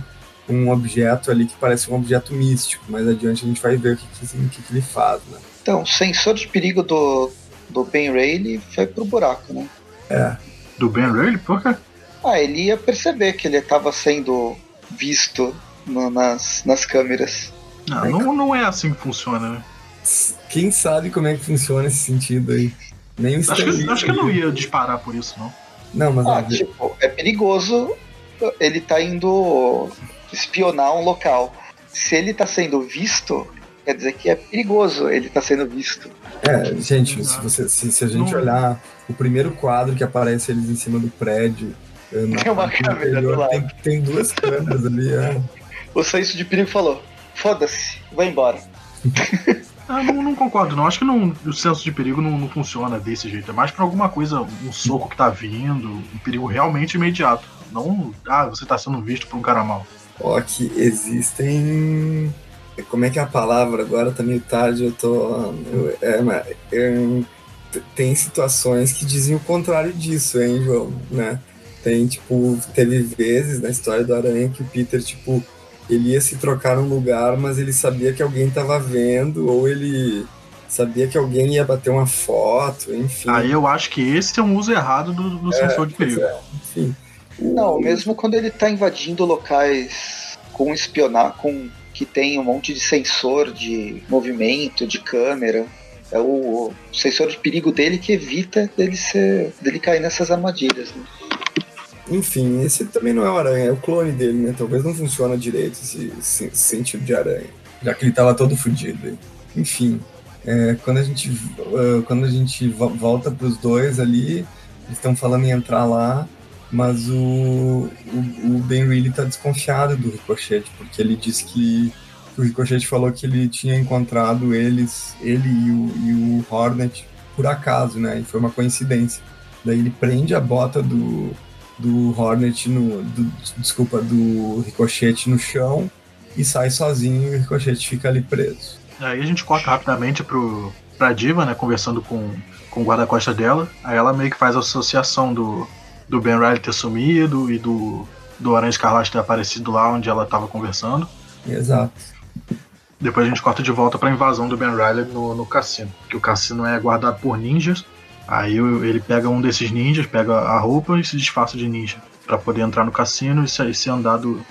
um objeto ali que parece um objeto místico. Mais adiante a gente vai ver o que, que, o que, que ele faz, né? Então, o sensor de perigo do, do Ben Rayleigh foi pro buraco, né? É. Do Ben Rayleigh? Por quê? Ah, ele ia perceber que ele estava sendo visto no, nas, nas câmeras. Não, não, não é assim que funciona, né? Quem sabe como é que funciona esse sentido aí? Nem o acho que, acho que eu não ia disparar por isso, não. Não, mas. Ah, tipo, é perigoso ele tá indo espionar um local. Se ele está sendo visto, quer dizer que é perigoso ele estar tá sendo visto. É, gente, se, você, se, se a gente olhar o primeiro quadro que aparece eles em cima do prédio. Eh, tem uma câmera do lado. Tem, tem duas câmeras ali. É. O senso de perigo falou: foda-se, vai embora. Ah, não, não, concordo, não. Acho que não, o senso de perigo não, não funciona desse jeito. É mais pra alguma coisa, um soco que tá vindo, um perigo realmente imediato. Não, ah, você tá sendo visto por um cara mal. Ó, que existem. Como é que é a palavra? Agora tá meio tarde, eu tô. Eu, é, eu, tem situações que dizem o contrário disso, hein, João? Né? Tem, tipo, teve vezes na história do Aranha que o Peter, tipo, ele ia se trocar num lugar, mas ele sabia que alguém tava vendo, ou ele sabia que alguém ia bater uma foto, enfim. Aí eu acho que esse é um uso errado do, do é, sensor de perigo. É, enfim. Não, mesmo quando ele está invadindo locais com espionar, com que tem um monte de sensor de movimento, de câmera, é o, sensor de perigo dele que evita dele ser, dele cair nessas armadilhas. Né? Enfim, esse também não é o aranha, é o clone dele, né? Talvez não funcione direito esse, esse sentido de aranha, já que ele estava todo fodido. Enfim, é, quando a gente uh, quando a gente volta para os dois ali, eles estão falando em entrar lá mas o, o, o Ben Reilly está desconfiado do Ricochet, porque ele disse que o Ricochet falou que ele tinha encontrado eles, ele e o, e o Hornet por acaso, né? E foi uma coincidência. Daí ele prende a bota do, do Hornet no. Do, desculpa, do Ricochet no chão e sai sozinho e o Ricochet fica ali preso. Aí a gente corta rapidamente pro, pra Diva, né, conversando com, com o guarda-costas dela. Aí ela meio que faz a associação do, do Ben Riley ter sumido e do, do Aranha Escarlate ter aparecido lá onde ela tava conversando. Exato. Depois a gente corta de volta pra invasão do Ben Riley no, no cassino. Que o cassino é guardado por ninjas. Aí ele pega um desses ninjas, pega a roupa e se disfarça de ninja. para poder entrar no cassino e ser, ser andado,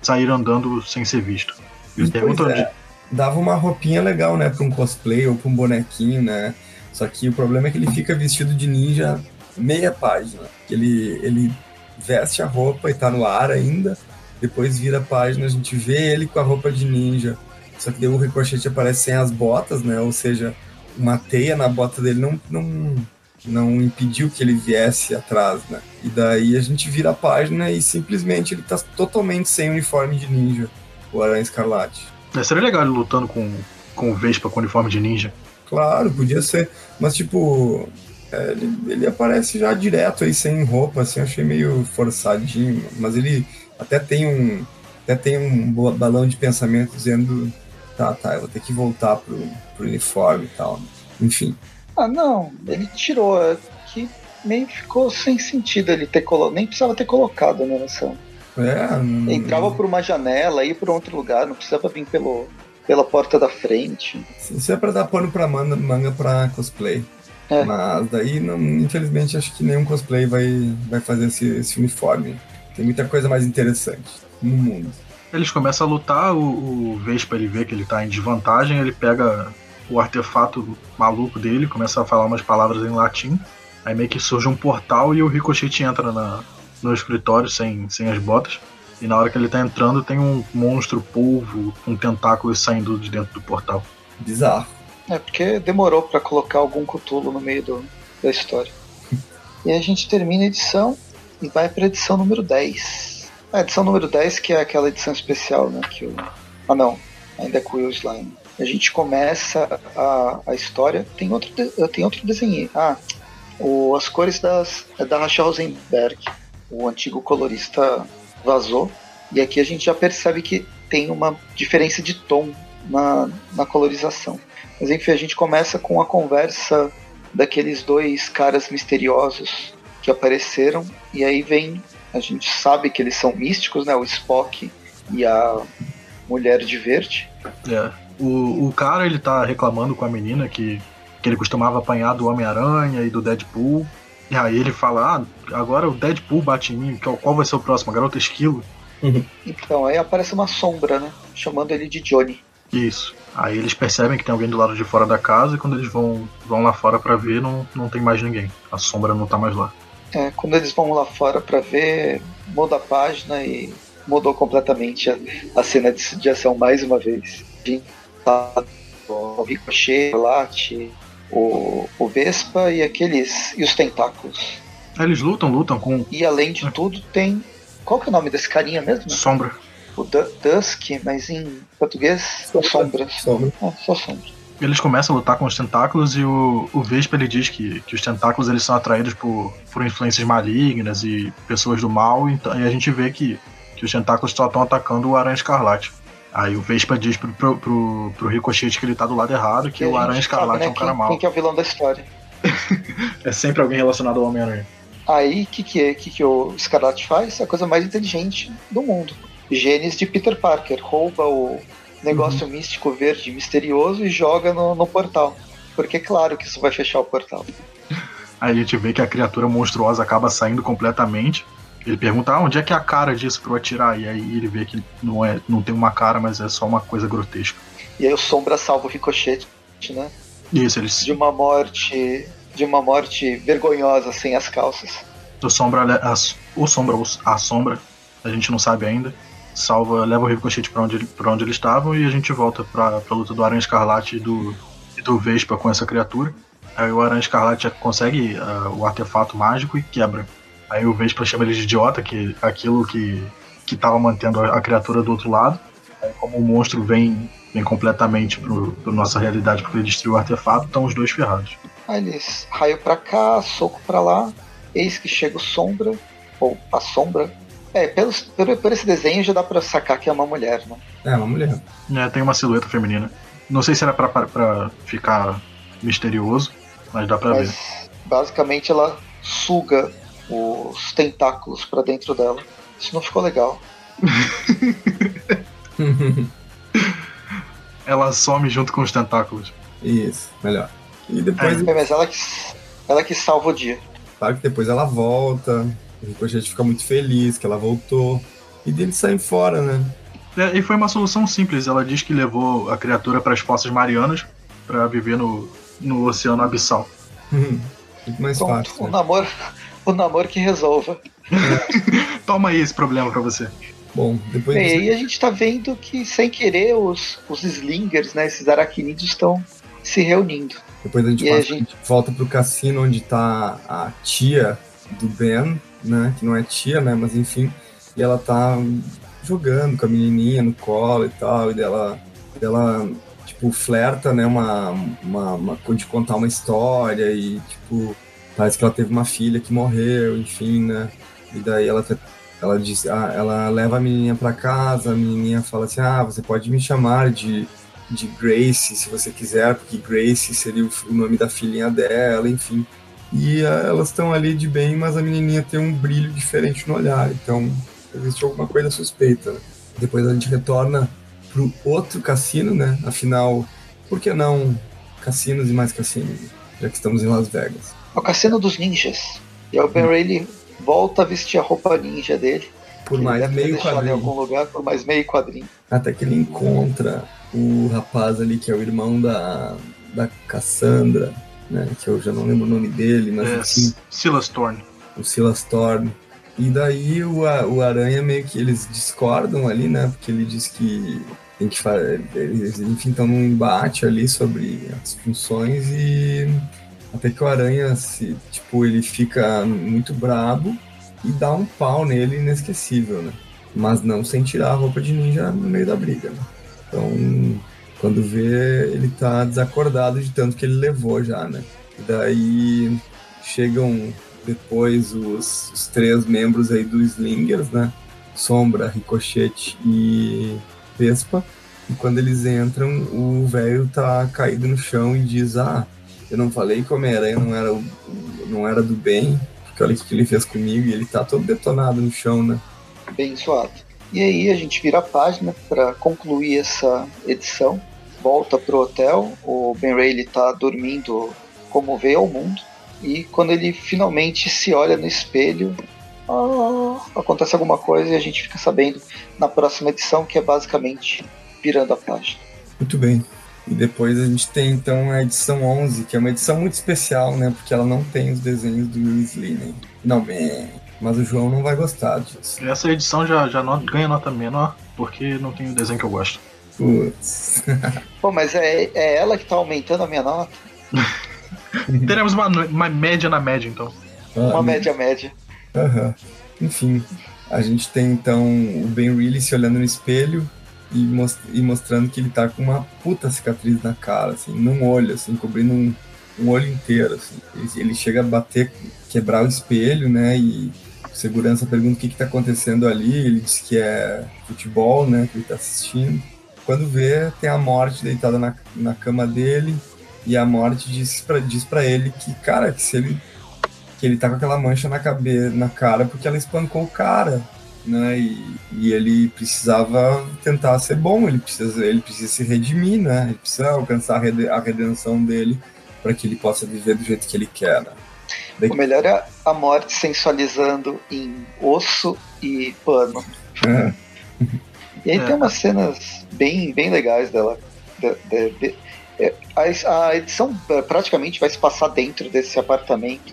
sair andando sem ser visto. Ele pergunta onde. é, dava uma roupinha legal, né, pra um cosplay ou pra um bonequinho, né? Só que o problema é que ele fica vestido de ninja meia página. Ele, ele veste a roupa e tá no ar ainda. Depois vira a página, a gente vê ele com a roupa de ninja. Só que o ricochete aparece sem as botas, né? Ou seja, uma teia na bota dele não, não, não impediu que ele viesse atrás, né? E daí a gente vira a página e simplesmente ele tá totalmente sem uniforme de ninja, o Aranha Escarlate. É, seria legal ele lutando com, com o Vespa com uniforme de ninja. Claro, podia ser. Mas, tipo, é, ele, ele aparece já direto aí, sem roupa, assim, achei meio forçadinho. Mas ele até tem um. Até tem um balão de pensamento dizendo. Tá, tá, eu vou ter que voltar pro, pro uniforme e tal. Enfim. Ah, não, ele tirou. É que meio ficou sem sentido ele ter colocado. Nem precisava ter colocado né, nessa. É. hum, Entrava por uma janela, ia por outro lugar, não precisava vir pelo, pela porta da frente. Isso é pra dar pano pra manga, manga pra cosplay. É. Mas daí, não, infelizmente, acho que nenhum cosplay vai, vai fazer esse, esse uniforme. Tem muita coisa mais interessante no mundo. Eles começam a lutar, o, o Vespa ele vê que ele tá em desvantagem, ele pega o artefato maluco dele, começa a falar umas palavras em latim. Aí meio que surge um portal e o Ricochet entra na, no escritório sem, sem as botas. E na hora que ele tá entrando tem um monstro polvo com tentáculos saindo de dentro do portal. Bizarro. É, porque demorou pra colocar algum cutulo no meio do, da história. E a gente termina a edição e vai pra edição número 10. A edição número 10, que é aquela edição especial, né? Que o... Ah não, ainda é com o Will Slime. A gente começa a, a história. Tem outro, de- tem outro desenho. Ah, o, as cores das, é da Rachel Rosenberg. O antigo colorista vazou. E aqui a gente já percebe que tem uma diferença de tom na, na colorização. Mas enfim, a gente começa com a conversa daqueles dois caras misteriosos que apareceram. E aí vem. A gente sabe que eles são místicos, né? O Spock e a Mulher de Verde. É. O, o cara ele tá reclamando com a menina que, que ele costumava apanhar do Homem-Aranha e do Deadpool. E aí ele fala: Ah, agora o Deadpool bate em mim, qual, qual vai ser o próximo? A garota esquilo? Então aí aparece uma sombra, né? Chamando ele de Johnny. Isso. Aí eles percebem que tem alguém do lado de fora da casa e quando eles vão, vão lá fora pra ver, não, não tem mais ninguém. A sombra não tá mais lá. É, quando eles vão lá fora pra ver, muda a página e mudou completamente a, a cena de, de ação mais uma vez. Tá o Ricochet, o Late, o, o Vespa e aqueles. e os tentáculos. Eles lutam, lutam com E além de tudo, tem. Qual que é o nome desse carinha mesmo? sombra. O Du- Dusk, mas em português, Sombra. Sombras. Sombra. Ah, só Sombra. Eles começam a lutar com os tentáculos e o, o Vespa ele diz que, que os tentáculos eles são atraídos por, por influências malignas e pessoas do mal, então, e a gente vê que, que os tentáculos só estão atacando o Aranha Escarlate. Aí o Vespa diz pro, pro, pro, pro Ricochet que ele tá do lado errado, que E o Aranha Escarlate sabe, né, é um cara quem, mau. Quem que é o vilão da história? É sempre alguém relacionado ao Homem-Aranha. Aí, o que, que, é, que, que o Scarlet faz? É a coisa mais inteligente do mundo. Genes de Peter Parker. Rouba o negócio místico verde misterioso e joga no, no portal. Porque é claro que isso vai fechar o portal. Aí a gente vê que a criatura monstruosa acaba saindo completamente. Ele pergunta, ah, onde é que é a cara disso pra eu atirar? E aí ele vê que não, é, não tem uma cara, mas é só uma coisa grotesca. E aí o Sombra salva o Ricochet, né? Isso, eles. De uma morte. De uma morte vergonhosa sem as calças. O Sombra, a, o Sombra, a Sombra, a gente não sabe ainda, salva, leva o Ricochet pra onde, pra onde eles estavam e a gente volta pra, pra luta do Aranha Escarlate e do, e do Vespa com essa criatura. Aí o Aranha Escarlate consegue ah, o artefato mágico e quebra. Aí o Vespa chama ele de idiota, que é aquilo que, que tava mantendo a, a criatura do outro lado. Aí como o monstro vem, vem completamente pro nossa realidade porque ele destruiu o artefato, estão os dois ferrados. Aí eles raio pra cá, soco pra lá. Eis que chega o Sombra. Ou a Sombra. É, pelos, por, por esse desenho já dá pra sacar que é uma mulher, né? É, uma mulher. É, tem uma silhueta feminina. Não sei se era pra, pra, pra ficar misterioso, mas dá pra Mas ver. basicamente ela suga os tentáculos pra dentro dela. Isso não ficou legal. Ela some junto com os tentáculos. Isso, melhor. E depois, É, mas ela que, ela que salva o dia. claro que depois ela volta, o Ricochet fica muito feliz que ela voltou, e deles saem fora, né? É, e foi uma solução simples. Ela diz que levou a criatura para as fossas marianas para viver no, no oceano abissal. muito mais Pronto, fácil. o Né? namoro, o namoro que resolva. Toma aí esse problema para você. Bom, depois Bem, você- aí a gente tá vendo que, sem querer, os, os slingers, né, esses aracnídeos estão se reunindo. Depois a gente, E a passa, gente- a gente volta pro cassino onde tá a tia do Ben, né? Que não é tia, né? Mas enfim. E ela tá jogando com a menininha no colo e tal. E dela, dela tipo, flerta, né? Uma, uma, uma, de contar uma história e, tipo, parece que ela teve uma filha que morreu, enfim, né? E daí ela, ela diz, ah, ela leva a menininha pra casa, a menininha fala assim, ah, você pode me chamar de de Grace, se você quiser, porque Grace seria o nome da filhinha dela, enfim. E ah, elas estão ali de bem, mas a menininha tem um brilho diferente no olhar, então existe alguma coisa suspeita. Né? Depois a gente retorna pro outro cassino, né? Afinal, por que não cassinos e mais cassinos, já que estamos em Las Vegas? É o cassino dos ninjas. E o Ben Rayleigh volta a vestir a roupa ninja dele. Por mais meio deixado em quadrinho. algum lugar por mais meio quadrinho. Até que ele encontra o rapaz ali, que é o irmão da, da Cassandra, né? Que eu já não lembro o nome dele, mas É, enfim, Silas Thorne. o Silas Thorne. E daí o, o Aranha meio que eles discordam ali, né? Porque ele diz que tem que fazer. Eles, enfim, estão num embate ali sobre as funções e até que o Aranha se, tipo, ele fica muito brabo e dá um pau nele inesquecível, né? Mas não sem tirar a roupa de ninja no meio da briga, né? Então, quando vê, ele tá desacordado de tanto que ele levou já, né? E daí chegam depois os, os três membros aí do Slingers, né? Sombra, Ricochete e Vespa. E quando eles entram, o velho tá caído no chão e diz: Ah, eu não falei que o Homem-Aranha não era, não era do bem, porque olha o que que ele fez comigo. E ele tá todo detonado no chão, né? bem suado. E aí a gente vira a página para concluir essa edição. Volta pro hotel, o Ben Rayleigh tá dormindo como vê ao mundo. E quando ele finalmente se olha no espelho, ah, acontece alguma coisa e a gente fica sabendo na próxima edição, que é basicamente virando a página. Muito bem. E depois a gente tem então a edição 11, que é uma edição muito especial, né? Porque ela não tem os desenhos do Will Slinney. Não, bem. Mas o João não vai gostar disso. Essa edição já, já ganha nota menor, porque não tem o desenho que eu gosto. Putz. Pô, mas é, é ela que tá aumentando a minha nota? Teremos uma, uma média na média, então. Uma Ah, média média. Aham. Enfim, a gente tem então o Ben Reilly se olhando no espelho e, mos- e mostrando que ele tá com uma puta cicatriz na cara, assim, num olho, assim, cobrindo um, um olho inteiro, assim. Ele, ele chega a bater, quebrar o espelho, né, e o segurança pergunta o que que tá acontecendo ali, ele diz que é futebol, né, que ele tá assistindo. Quando vê, tem a morte deitada na, na cama dele e a morte diz pra, diz pra ele que, cara, que se ele que ele tá com aquela mancha na cabeça, na cara, porque ela espancou o cara, né? E, e ele precisava tentar ser bom, ele precisa, ele precisa se redimir, né? Ele precisa alcançar a, rede- a redenção dele para que ele possa viver do jeito que ele quer. Né? O melhor é a morte sensualizando em osso e pano. É, E aí É. tem umas cenas bem, bem legais dela. de- de- de- é, a, a edição é, praticamente vai se passar dentro desse apartamento.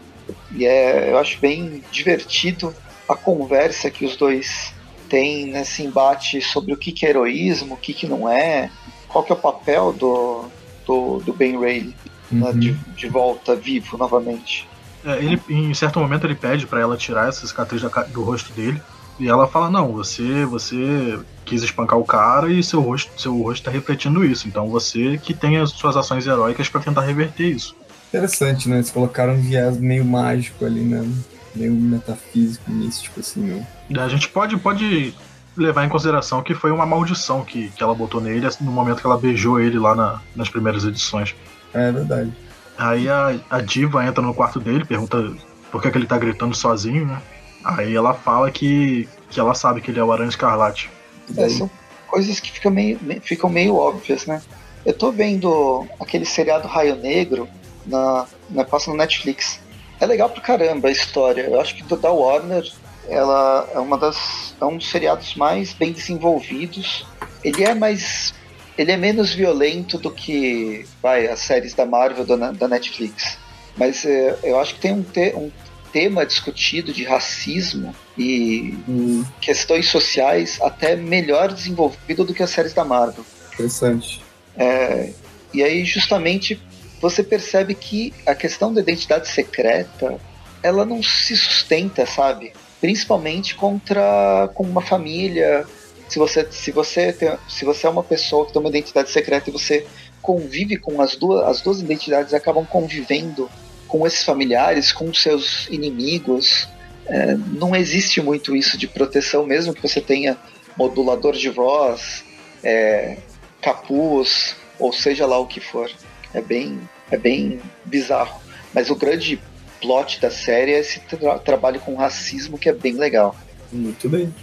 E é, eu acho bem divertido a conversa que os dois têm nesse embate sobre o que, que é heroísmo, o que, que não é, qual que é o papel do, do, do Ben Reilly né, uhum. de, de volta vivo novamente. É, ele, em certo momento ele pede pra ela tirar essa cicatriz da do rosto dele. E ela fala, não, você você quis espancar o cara e seu rosto, seu rosto tá refletindo isso. Então você que tem as suas ações heróicas pra tentar reverter isso. Interessante, né? Eles colocaram um viés meio mágico ali, né? Meio metafísico, místico, assim, né? A gente pode, pode levar em consideração que foi uma maldição que, que ela botou nele no momento que ela beijou ele lá na- nas primeiras edições. É verdade. Aí a, a diva entra no quarto dele, pergunta por que, que ele tá gritando sozinho, né? Aí ela fala que, que ela sabe que ele é o Aranha Escarlate. É, são coisas que ficam meio, ficam meio óbvias, né? Eu tô vendo aquele seriado Raio Negro na, na passa no Netflix. É legal pra caramba a história. Eu acho que da Warner ela é uma das é um dos seriados mais bem desenvolvidos. Ele é mais ele é menos violento do que vai as séries da Marvel da, da Netflix. Mas é, eu acho que tem um, te, um tema discutido de racismo e hum. questões sociais até melhor desenvolvido do que as séries da Marvel. Interessante. É, e aí justamente você percebe que a questão da identidade secreta ela não se sustenta, sabe? Principalmente contra com uma família. Se você se você tem, se você é uma pessoa que tem uma identidade secreta e você convive com as duas as duas identidades acabam convivendo com esses familiares, com seus inimigos. É, não existe muito isso de proteção, mesmo que você tenha modulador de voz, é, capuz, ou seja lá o que for. É bem, é bem bizarro. Mas o grande plot da série é esse tra trabalho com racismo que é bem legal. Muito bem.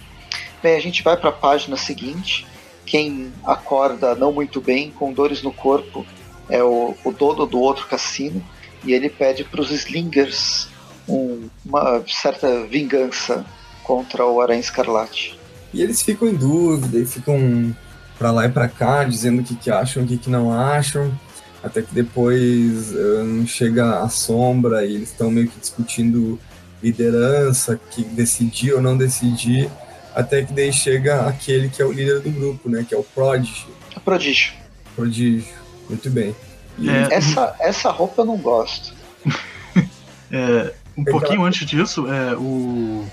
Bem, a gente vai para a página seguinte. Quem acorda não muito bem, com dores no corpo, é o, o dono do outro cassino. E ele pede para os Slingers um, uma certa vingança contra o Aranha Escarlate. E eles ficam em dúvida e ficam para lá e para cá, dizendo o que, que acham, o que, que não acham, até que depois um, chega a sombra e eles estão meio que discutindo liderança, que decidir ou não decidir, até que daí chega aquele que é o líder do grupo, né, que é o Prodigy. O Prodígio. Prodígio, muito bem. É... Essa, essa roupa eu não gosto. é, um pouquinho antes disso, é, o,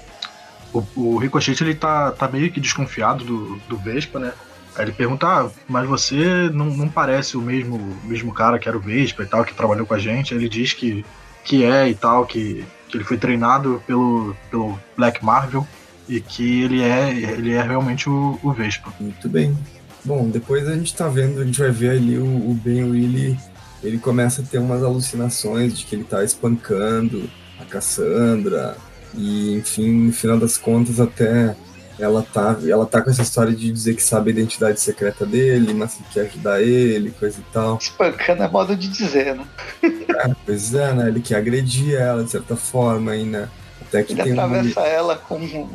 o, o Ricochet ele tá, tá meio que desconfiado do, do Vespa, né? Aí ele pergunta, ah, mas você não, não parece o mesmo, mesmo cara que era o Vespa e tal, que trabalhou com a gente. Aí ele diz que, que é e tal, que, que ele foi treinado pelo, pelo Black Marvel e que ele é, ele é realmente o, o Vespa. Muito bem. Bom, depois a gente tá vendo, a gente vai ver ali o, o Ben Willy, ele começa a ter umas alucinações de que ele tá espancando a Cassandra, e enfim, no final das contas até ela tá, ela tá com essa história de dizer que sabe a identidade secreta dele, mas que quer ajudar ele, coisa e tal. Espancando é modo de dizer, né? É, pois é, né? Ele quer agredir ela de certa forma aí, né? Até que ele tem atravessa um... ela com,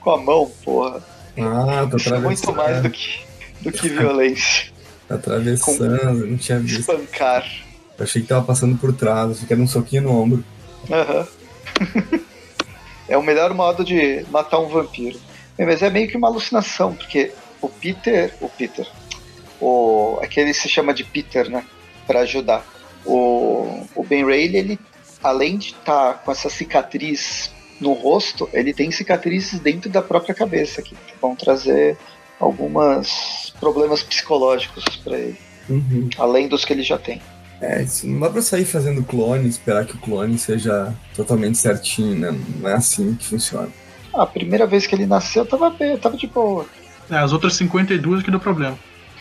com a mão, porra. Ah, tá atravessando. Muito mais do que, do que violência. Atravessando, não tinha visto. Espancar. Eu achei que tava passando por trás, achei que era um soquinho no ombro. Aham. Uhum. é o melhor modo de matar um vampiro. Mas é meio que uma alucinação, porque o Peter, o Peter, o aquele se chama de Peter, né, para ajudar. O, o Ben Reilly, ele além de estar tá com essa cicatriz no rosto, ele tem cicatrizes dentro da própria cabeça que vão trazer alguns problemas psicológicos para ele, uhum. além dos que ele já tem. É, isso não dá pra sair fazendo clone, esperar que o clone seja totalmente certinho, né? Não é assim que funciona. A primeira vez que ele nasceu, tava bem, tava de boa. É, as outras 52 que deu problema.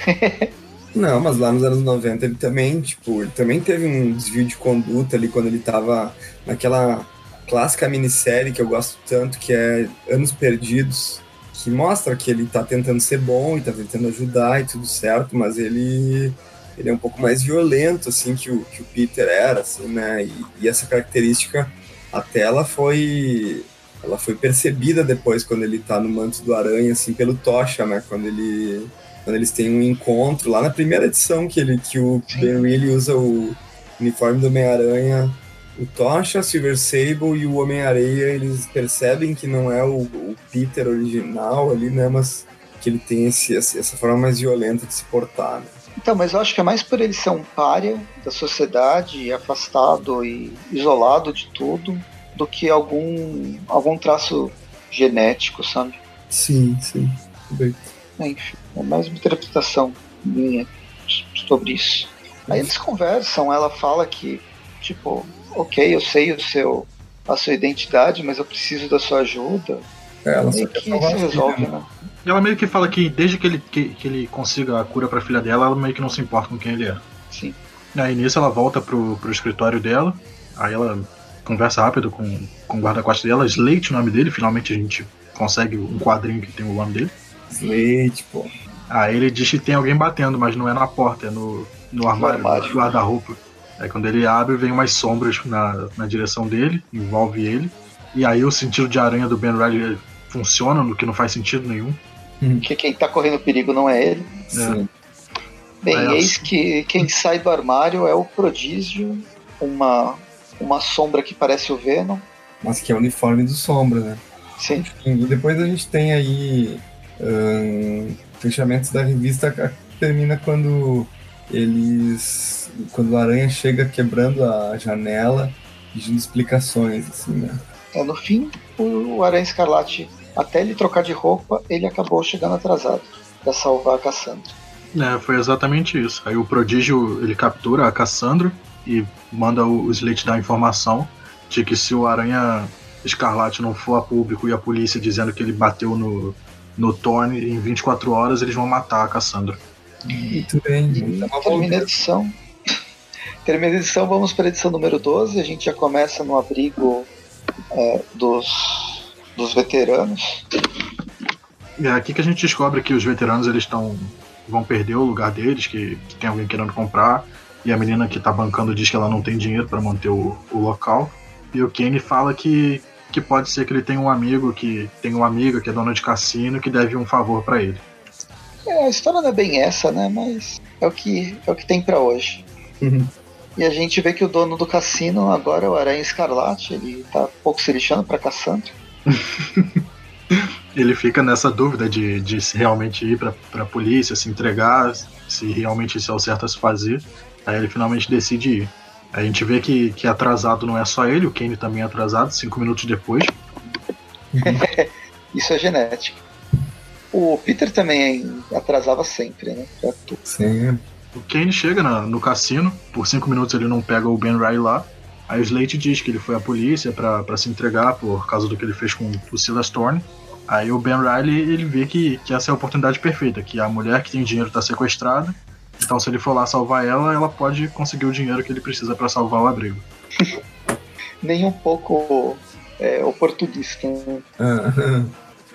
Não, mas lá nos anos 90 ele também, tipo, ele também teve um desvio de conduta ali quando ele tava naquela clássica minissérie que eu gosto tanto, que é Anos Perdidos, que mostra que ele tá tentando ser bom e tá tentando ajudar e tudo certo, mas ele ele é um pouco mais violento, assim, que o, que o Peter era, assim, né, e, e essa característica até ela foi ela foi percebida depois quando ele tá no manto do aranha, assim, pelo Tocha, né? Quando ele. Quando eles têm um encontro, lá na primeira edição que, ele, que o Ben Reilly usa o uniforme do Homem-Aranha, o Tocha, Silver Sable e o Homem-Areia, eles percebem que não é o, o, Peter original ali, né? Mas que ele tem esse, essa forma mais violenta de se portar, né? Então, mas eu acho que é mais por ele ser um párea da sociedade, afastado e isolado de tudo, do que algum, algum traço genético, sabe? Sim, sim. Bem. Enfim, é mais uma interpretação minha sobre isso. Aí eles conversam, ela fala que, tipo, ok, eu sei o seu, a sua identidade, mas eu preciso da sua ajuda. É, ela meio que se resolve, né? Ela meio que fala que desde que ele, que, que ele consiga a cura pra filha dela, ela meio que não se importa com quem ele é. Sim. Aí nisso ela volta pro, pro escritório dela, aí ela conversa rápido com, com o guarda-costas dela, Slate o nome dele, finalmente a gente consegue um quadrinho que tem o nome dele. Slate, pô. Aí ele diz que tem alguém batendo, mas não é na porta, é no, no armário, armário. guarda-roupa. Aí quando ele abre, vem umas sombras na, na direção dele, envolve ele. E aí o sentido de aranha do Ben Riley funciona, no que não faz sentido nenhum. Que quem tá correndo perigo não é ele. Sim. Bem, eis que quem sai do armário é o prodígio, uma, uma sombra que parece o Venom. Mas que é o uniforme do Sombra, né? Sim, Enfim, e depois a gente tem aí ahn, fechamentos da revista que termina quando eles. quando o Aranha chega quebrando a janela, pedindo explicações, assim, né? é, no fim, o, o Aranha Escarlate, até ele trocar de roupa, ele acabou chegando atrasado pra salvar a Cassandra. É, foi exatamente isso. Aí o prodígio ele captura a Cassandra e manda o, o Slate dar a informação de que se o Aranha Escarlate não for a público e a polícia dizendo que ele bateu no, no Thorne em 24 horas, eles vão matar a Cassandra. Muito bem. E Então, termina a edição. Termina a edição, vamos para a edição número 12. A gente já começa no abrigo é, dos, dos veteranos. E é aqui que a gente descobre que os veteranos eles estão vão perder o lugar deles, que, que tem alguém querendo comprar, e a menina que tá bancando diz que ela não tem dinheiro para manter o, o local. E o Kenny fala que, que pode ser que ele tenha um amigo que tem uma amiga que é dona de cassino que deve um favor para ele. É, a história não é bem essa, né? Mas é o que, é o que tem para hoje. Uhum. E a gente vê que o dono do cassino agora é o Aranha Escarlate. Ele tá pouco se lixando pra Cassandra. Ele fica nessa dúvida de, de se realmente ir pra, pra polícia, se entregar, se realmente isso é o certo a se fazer. Aí ele finalmente decide ir. A gente vê que, que atrasado não é só ele, o Kenny também é atrasado, cinco minutos depois. Isso é genética. O Peter também atrasava sempre, né? Pra tudo. Sim. O Kane chega na- no cassino, por cinco minutos ele não pega o Ben Riley lá. Aí o Slate diz que ele foi à polícia pra pra se entregar por causa do que ele fez com o Silas Thorne. Aí o Ben Riley ele vê que, que essa é a oportunidade perfeita, que a mulher que tem dinheiro tá sequestrada. Então se ele for lá salvar ela, ela pode conseguir o dinheiro que ele precisa pra salvar o abrigo. Nem um pouco é, oportunista. Né?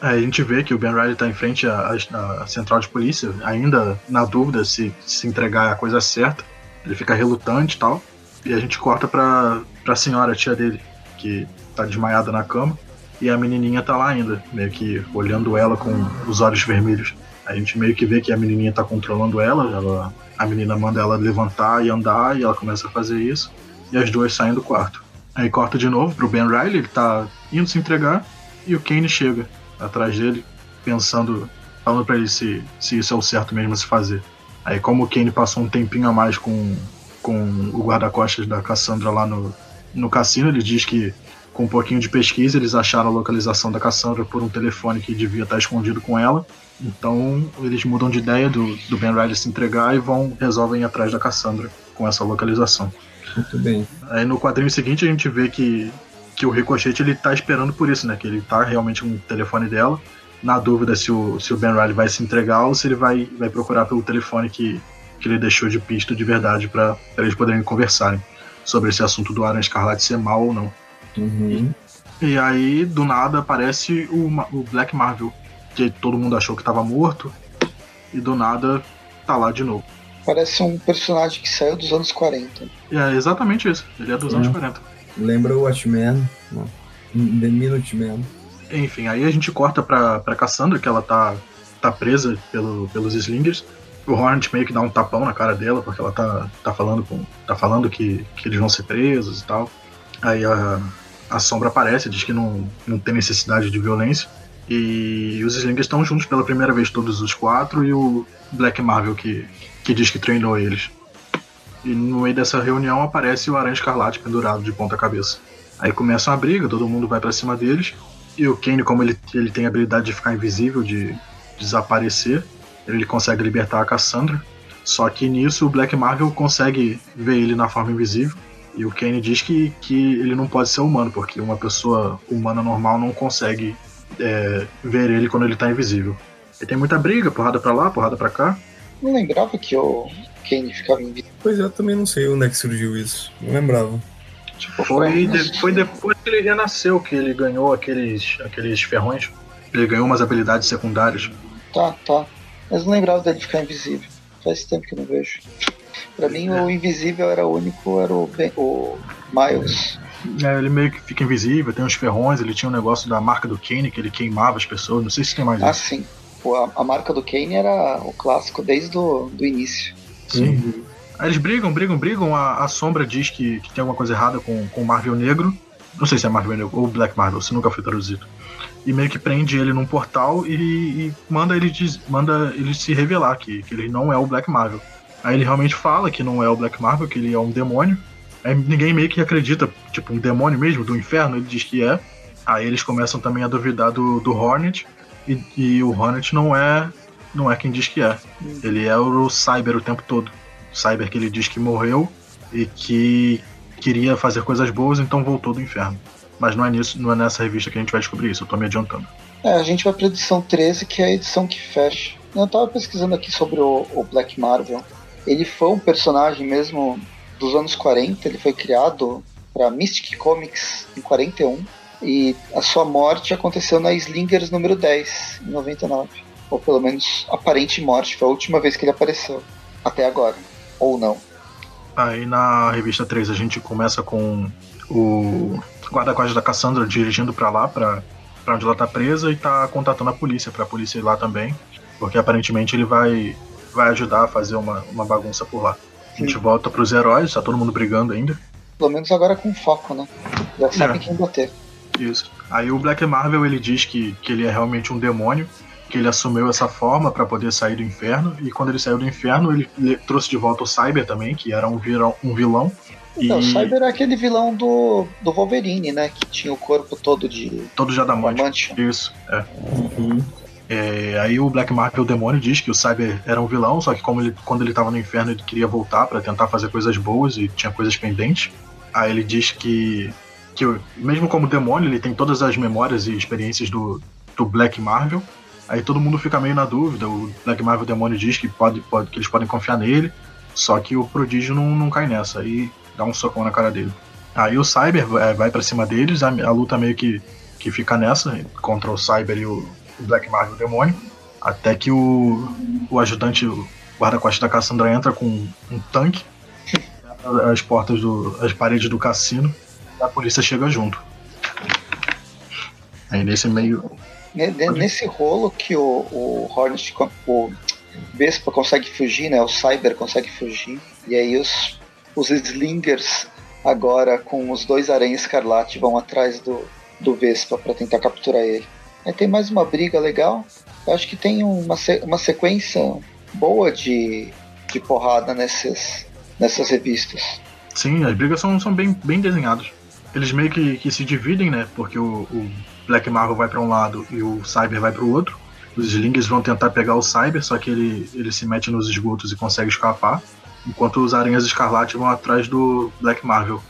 Aí a gente vê que o Ben Riley tá em frente à, à- à central de polícia, ainda na dúvida se se entregar é a coisa certa. Ele fica relutante e tal. E a gente corta pra, pra senhora, a tia dele, que tá desmaiada na cama. E a menininha tá lá ainda, meio que olhando ela com os olhos vermelhos. A gente meio que vê que a menininha tá controlando ela, ela a menina manda ela levantar e andar, e ela começa a fazer isso. E as duas saem do quarto. Aí corta de novo pro Ben Riley, ele tá indo se entregar, e o Kane chega atrás dele, pensando, falando pra ele se, se isso é o certo mesmo a se fazer. Aí como o Kane passou um tempinho a mais com, com o guarda-costas da Cassandra lá no, no cassino, ele diz que com um pouquinho de pesquisa eles acharam a localização da Cassandra por um telefone que devia estar escondido com ela. Então eles mudam de ideia do, do Ben Riley se entregar e vão resolvem ir atrás da Cassandra com essa localização. muito bem. Aí no quadrinho seguinte a gente vê que, que o Ricochete ele tá esperando por isso, né? Que ele tá realmente com o telefone dela, na dúvida se o, se o Ben Riley vai se entregar ou se ele vai, vai procurar pelo telefone que, que ele deixou de pista de verdade para eles poderem conversarem sobre esse assunto do Aranha Escarlate ser mal ou não. Uhum. E aí, do nada, aparece o, o Black Marvel, que todo mundo achou que tava morto, e do nada tá lá de novo. Parece um personagem que saiu dos anos 40. E é exatamente isso, ele é dos anos É. 40. Lembra o Watchmen? Não. The Minuteman. Enfim, aí a gente corta pra, pra Cassandra, que ela tá, tá presa pelo, pelos Slingers. O Hornet meio que dá um tapão na cara dela, porque ela tá, tá falando, com, tá falando que, que eles vão ser presos e tal. Aí a, a Sombra aparece, diz que não, não tem necessidade de violência. E os Slingers estão juntos pela primeira vez, todos os quatro, e o Black Marvel que, que diz que treinou eles. E no meio dessa reunião aparece o Aranha Escarlate pendurado de ponta cabeça. Aí começa uma briga, todo mundo vai pra cima deles. E o Kane, como ele, ele tem a habilidade de ficar invisível, de desaparecer, ele consegue libertar a Cassandra. Só que nisso o Black Marvel consegue ver ele na forma invisível. E o Kane diz que, que ele não pode ser humano, porque uma pessoa humana normal não consegue é, ver ele quando ele tá invisível. E tem muita briga, porrada pra lá, porrada pra cá. Não lembrava que o, Kane ficava invisível. Pois é, eu também não sei onde é que surgiu isso. Não lembrava. Tipo, foi, de, foi depois que ele renasceu que ele ganhou aqueles, aqueles ferrões. Ele ganhou umas habilidades secundárias. Tá, tá. Mas não lembrava dele ficar invisível. Faz tempo que eu não vejo. Pra mim, o invisível era o único, era o, ben, o Miles. É, ele meio que fica invisível, tem uns ferrões, ele tinha um negócio da marca do Kane, que ele queimava as pessoas, não sei se tem mais Ah, isso. sim. Pô, a, a marca do Kane era o clássico desde o do início. Sim. Aí eles brigam, brigam, brigam. A, a Sombra diz que, que tem alguma coisa errada com, com o Marvel Negro. Não sei se é Marvel Negro ou Black Marvel, se nunca foi traduzido. E meio que prende ele num portal e, e manda, ele diz- manda ele se revelar que, que ele não é o Black Marvel. Aí ele realmente fala que não é o Black Marvel, que ele é um demônio. Aí ninguém meio que acredita, tipo, um demônio mesmo, do inferno, ele diz que é. Aí eles começam também a duvidar do, do Hornet. E, e o Hornet não é não é quem diz que é. Ele é o Cyber o tempo todo. Cyber que ele diz que morreu e que queria fazer coisas boas, então voltou do inferno. Mas não é nisso, não é nessa revista que a gente vai descobrir isso, eu tô me adiantando. É, a gente vai pra edição 13, que é a edição que fecha. Eu tava pesquisando aqui sobre o, o Black Marvel. Ele foi um personagem mesmo dos anos 40, ele foi criado pra Mystic Comics em 41. E a sua morte aconteceu na Slingers número 10, em 99. Ou pelo menos aparente morte, foi a última vez que ele apareceu. Até agora. Ou não. Aí na revista 3 a gente começa com o guarda-costas da Cassandra dirigindo pra lá, pra, pra onde ela tá presa, e tá contatando a polícia, pra polícia ir lá também. Porque aparentemente ele vai, vai ajudar a fazer uma, uma bagunça por lá. A gente Sim. volta pros heróis, tá todo mundo brigando ainda. Pelo menos agora com foco, né? Já sabem É. quem bater. Isso. Aí o Black Marvel ele diz que, que ele é realmente um demônio, que ele assumiu essa forma pra poder sair do inferno, e quando ele saiu do inferno, ele, ele trouxe de volta o Cyber também, que era um, virão, um vilão. E Não, o Cyber é aquele vilão do, do Wolverine, né? Que tinha o corpo todo de todo já da morte. diamante. Isso, é. Uhum. É, Aí o Black Marvel, o demônio, diz que o Cyber era um vilão, só que como ele, quando ele tava no inferno, ele queria voltar pra tentar fazer coisas boas e tinha coisas pendentes. Aí ele diz que, que mesmo como demônio, ele tem todas as memórias e experiências do, do Black Marvel. Aí todo mundo fica meio na dúvida. O Black Marvel demônio diz que, pode, pode, que eles podem confiar nele, só que o prodígio não, não cai nessa. Aí dá um socão na cara dele. Aí o Cyber vai, vai para cima deles, a, a luta meio que, que fica nessa, contra o Cyber e o, o Black Marvel demônio. Até que o, o ajudante, o guarda-costas da Cassandra entra com um tanque, abre as portas do. as paredes do cassino, e a polícia chega junto. Aí nesse meio. Ne- ne- Nesse rolo que o, o Hornet, o Vespa consegue fugir, né? O Cyber consegue fugir. E aí os, os Slingers, agora com os dois aranhas escarlate, vão atrás do, do Vespa para tentar capturar ele. Aí tem mais uma briga legal. Eu acho que tem uma, uma sequência boa de, de porrada nesses, nessas revistas. Sim, as brigas são, são bem, bem desenhadas. Eles meio que, que se dividem, né? Porque o, o Black Marvel vai para um lado e o Cyber vai para o outro. Os Slingers vão tentar pegar o Cyber, só que ele, ele se mete nos esgotos e consegue escapar. Enquanto os Aranhas Escarlate vão atrás do Black Marvel.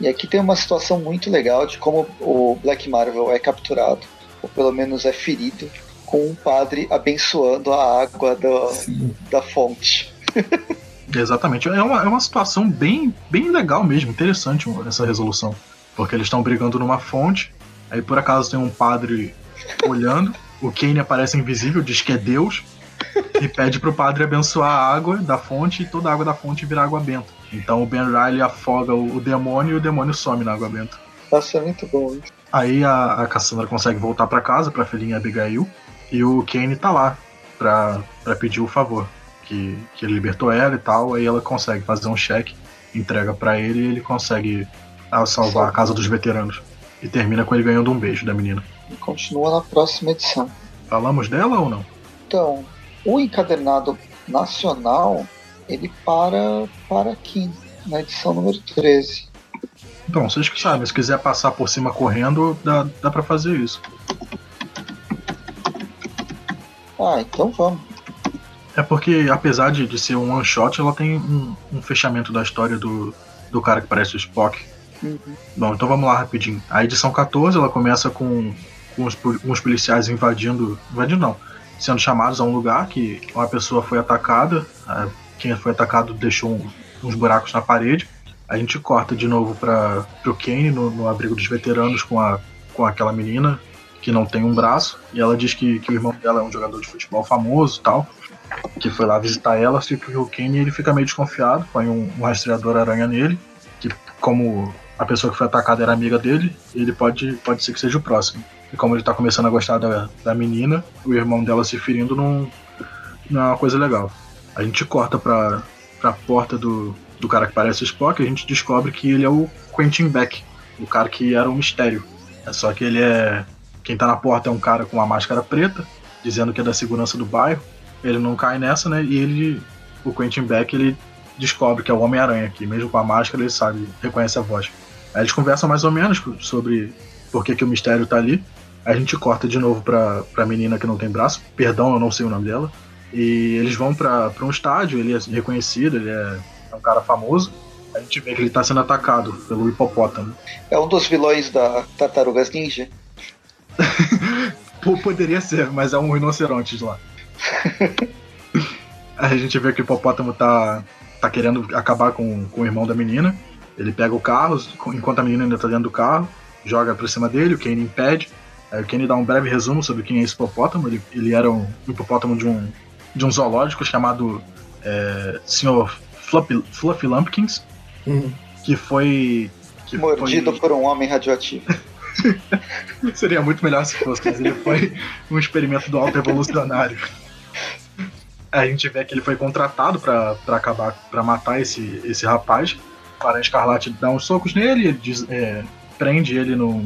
E aqui tem uma situação muito legal de como o Black Marvel é capturado, ou pelo menos é ferido, com um padre abençoando a água do- da fonte. Exatamente. É uma, é uma situação bem, bem legal mesmo, interessante essa resolução. Porque eles estão brigando numa fonte, aí por acaso tem um padre olhando, o Kane aparece invisível, diz que é Deus, e pede pro padre abençoar a água da fonte e toda a água da fonte vira água benta. Então o Ben Riley afoga o, o demônio e o demônio some na água benta. Nossa, é muito bom isso. Aí a, a Cassandra consegue voltar pra casa, pra filhinha Abigail, e o Kane tá lá pra, pra pedir o favor. Que, que ele libertou ela e tal, aí ela consegue fazer um cheque, entrega pra ele e ele consegue ah, salvar a casa dos veteranos. E termina com ele ganhando um beijo da menina. E continua na próxima edição. Falamos dela ou não? Então, o encadernado nacional, ele para, para aqui, na edição número 13. Bom, vocês que sabem, se quiser passar por cima correndo, dá, dá pra fazer isso. Ah, então vamos. É porque, apesar de, de ser um one shot, ela tem um, um fechamento da história do, do cara que parece o Spock. Bom, então vamos lá rapidinho. A edição 14 ela começa com, com os, pol- uns policiais invadindo. Invadindo não. Sendo chamados a um lugar que uma pessoa foi atacada. ah, quem foi atacado deixou um, uns buracos na parede. A gente corta de novo para o Kane no, no, abrigo dos veteranos com, a, com aquela menina que não tem um braço. E ela diz que, que o irmão dela é um jogador de futebol famoso tal. Que foi lá visitar ela. Que o Kane ele fica meio desconfiado, põe um, um rastreador aranha nele. Que, como a pessoa que foi atacada era amiga dele, ele pode, pode ser que seja o próximo. E como ele tá começando a gostar da, da menina, o irmão dela se ferindo não, não é uma coisa legal. A gente corta pra, pra porta do, do cara que parece o Spock e a gente descobre que ele é o Quentin Beck, o cara que era um mistério. É só que ele é. Quem tá na porta é um cara com uma máscara preta, dizendo que é da segurança do bairro. Ele não cai nessa, né? E ele. O Quentin Beck, ele descobre que é o Homem-Aranha aqui, mesmo com a máscara, ele sabe, reconhece a voz. Aí eles conversam mais ou menos sobre por que, que o mistério tá ali. A gente corta de novo pra, pra menina que não tem braço. Perdão, eu não sei o nome dela. E eles vão para um estádio, ele é reconhecido, ele é, é, um cara famoso. A gente vê que ele tá sendo atacado pelo hipopótamo. É um dos vilões da Tartarugas Ninja? Poderia ser, mas é um rinoceronte lá. a gente vê que o hipopótamo tá, tá querendo acabar com, com o irmão da menina. Ele pega o carro, enquanto a menina ainda tá dentro do carro, joga pra cima dele, o Kane impede. Aí o Kane dá um breve resumo sobre quem é esse hipopótamo. Ele, ele era um hipopótamo de um, de um zoológico chamado é, Sr. Fluffy, Fluffy Lumpkins, uhum. que foi. Que Mordido foi... por um homem radioativo. Seria muito melhor se fosse, mas ele foi um experimento do alto evolucionário. A gente vê que ele foi contratado para acabar, para matar esse, esse rapaz. Aranha Escarlate dá uns socos nele, diz, é, prende ele no,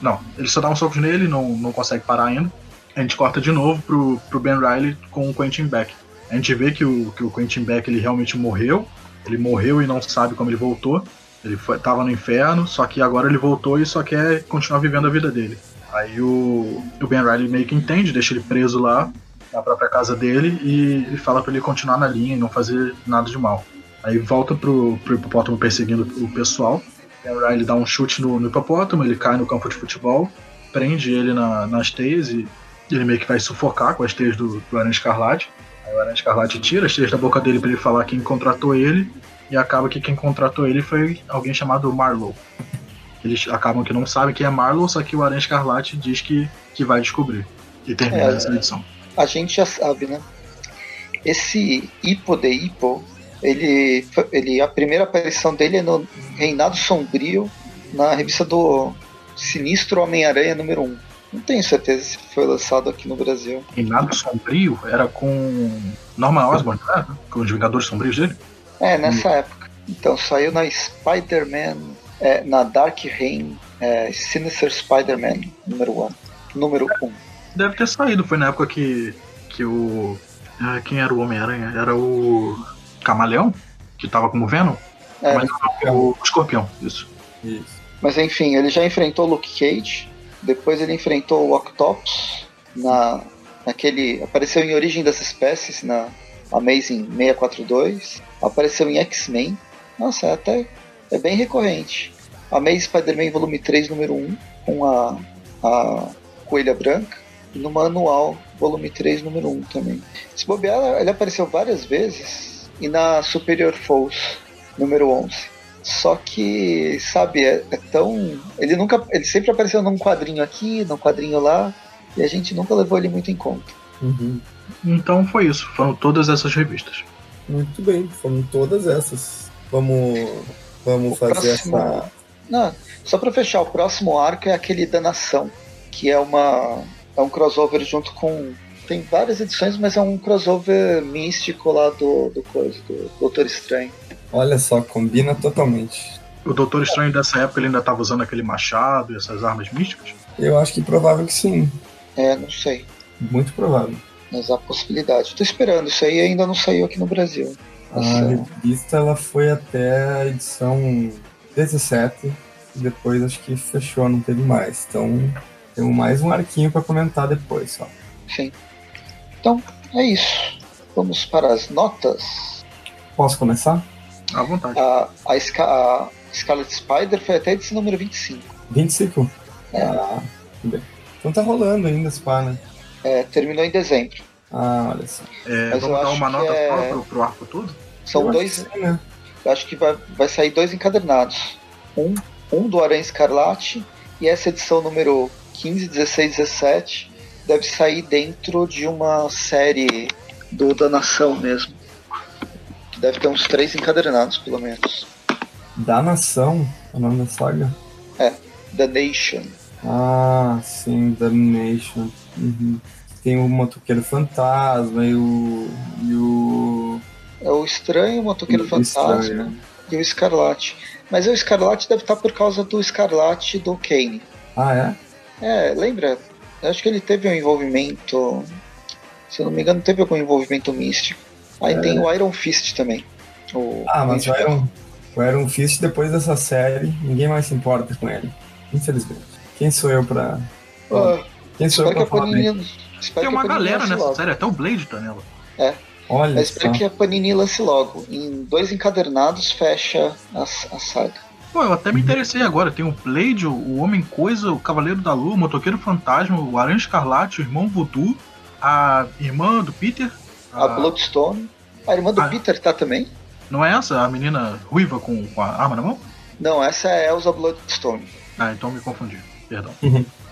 Não, ele só dá uns socos nele, não, não consegue parar ainda a gente corta de novo pro, pro Ben Riley com o Quentin Beck. A gente vê que o, que o Quentin Beck ele realmente morreu. Ele morreu e não sabe como ele voltou. Ele foi, tava no inferno, só que agora ele voltou e só quer continuar vivendo a vida dele. Aí o, o Ben Riley meio que entende, deixa ele preso lá na própria casa dele e ele fala para ele continuar na linha e não fazer nada de mal. Aí volta pro, pro hipopótamo perseguindo o pessoal. Ben Riley dá um chute no, no hipopótamo, ele cai no campo de futebol, prende ele na, nas teias e ele meio que vai sufocar com as teias do, do Aranha Escarlate. Aí o Aranha Escarlate tira as teias da boca dele para ele falar quem contratou ele. E acaba que quem contratou ele foi alguém chamado Marlow. Eles acabam que não sabem quem é Marlow, só que o Aranha Escarlate diz que, que vai descobrir. E termina é, essa edição. A gente já sabe, né? Esse Hippo de Hippo, ele, ele, a primeira aparição dele é no Reinado Sombrio, na revista do Sinistro Homem-Aranha número 1. Não tenho certeza se foi lançado aqui no Brasil. Reinado Sombrio era com Norman Osborn, né? Com os Vingadores Sombrios dele? É, nessa época. Então, saiu na Spider-Man, é, na Dark Reign, é, Sinister Spider-Man número 1. Número 1. Deve ter saído, foi na época que, que o. Ah, quem era o Homem-Aranha? Era o. Camaleão? Que tava como Venom? É. Mas, o Escorpião, isso. Isso. Mas enfim, ele já enfrentou Luke Cage, depois ele enfrentou o Octopus na naquele apareceu em Origem das Espécies na Amazing 642, apareceu em X-Men. Nossa, é até é bem recorrente. Amazing Spider-Man volume 3, número 1, com a, a Coelha Branca, e no Manual, volume 3, número 1 também. Se bobear, ele apareceu várias vezes, e na Superior Force, número 11. Só que, sabe, é, é, tão. Ele nunca. Ele sempre apareceu num quadrinho aqui, num quadrinho lá, e a gente nunca levou ele muito em conta. Uhum. Então foi isso, foram todas essas revistas. Muito bem, foram todas essas. Vamos, vamos fazer próximo... essa. Não, só para fechar, o próximo arco é aquele da Nação, que é uma. É um crossover junto com. Tem várias edições, mas é um crossover místico lá do, do coisa, do Doutor Estranho. Olha só, combina totalmente. O Doutor Estranho dessa época ele ainda estava usando aquele machado e essas armas místicas? Eu acho que provável que sim. É, não sei. Muito provável. Mas há possibilidade. Tô esperando, isso aí ainda não saiu aqui no Brasil. A revista ela foi até a edição 17 e depois acho que fechou, não teve mais. Então temos mais um arquinho para comentar depois só. Sim. Então, é isso. Vamos para as notas. Posso começar? À vontade. A, a, a Scarlet Spider foi até esse número 25. 25? É. Ah, então tá rolando ainda esse pá, né? É, terminou em dezembro. Ah, olha só. É, Mas vamos dar uma nota é- só pro, pro arco todo? São Eu dois. acho que sim, né? Eu acho que vai, vai sair dois encadernados. Um, um do Aranha Escarlate e essa edição número 15, 16, 17 deve sair dentro de uma série do da Nação mesmo. Deve ter uns três encadernados, pelo menos. Da Nação, é o nome da saga? The Nation. Ah, sim, Damnation. Uhum. Tem o Motoqueiro Fantasma e o. E o. É o Estranho, o Motoqueiro O Fantasma Estranho. e o Escarlate. Mas o Escarlate deve estar por causa do Escarlate do Kane. Ah, é? É, lembra? Eu acho que ele teve um envolvimento. Se eu não me engano, teve algum envolvimento místico. Aí É. tem o Iron Fist também. O Ah, mas o. Iron, o Iron Fist, depois dessa série, ninguém mais se importa com ele. Infelizmente. Quem sou eu pra. Ah, Quem sou eu pra falar bem? Panini. Espero Tem que a uma galera nessa logo. série, até o Blade tá nela. Olha Mas só. espero que a Panini lance logo. Em dois encadernados fecha a, a saga. Pô, eu até me interessei agora. Tem o Blade, o Homem Coisa, o Cavaleiro da Lua, o Motoqueiro Fantasma, o Aranha Escarlate, o Irmão Voodoo, a irmã do Peter. A Bloodstone. A irmã do Ah. Peter tá também? Não é essa? A menina ruiva com, com a arma na mão? Não, essa é a Elsa Bloodstone. Ah, então me confundi. Perdão.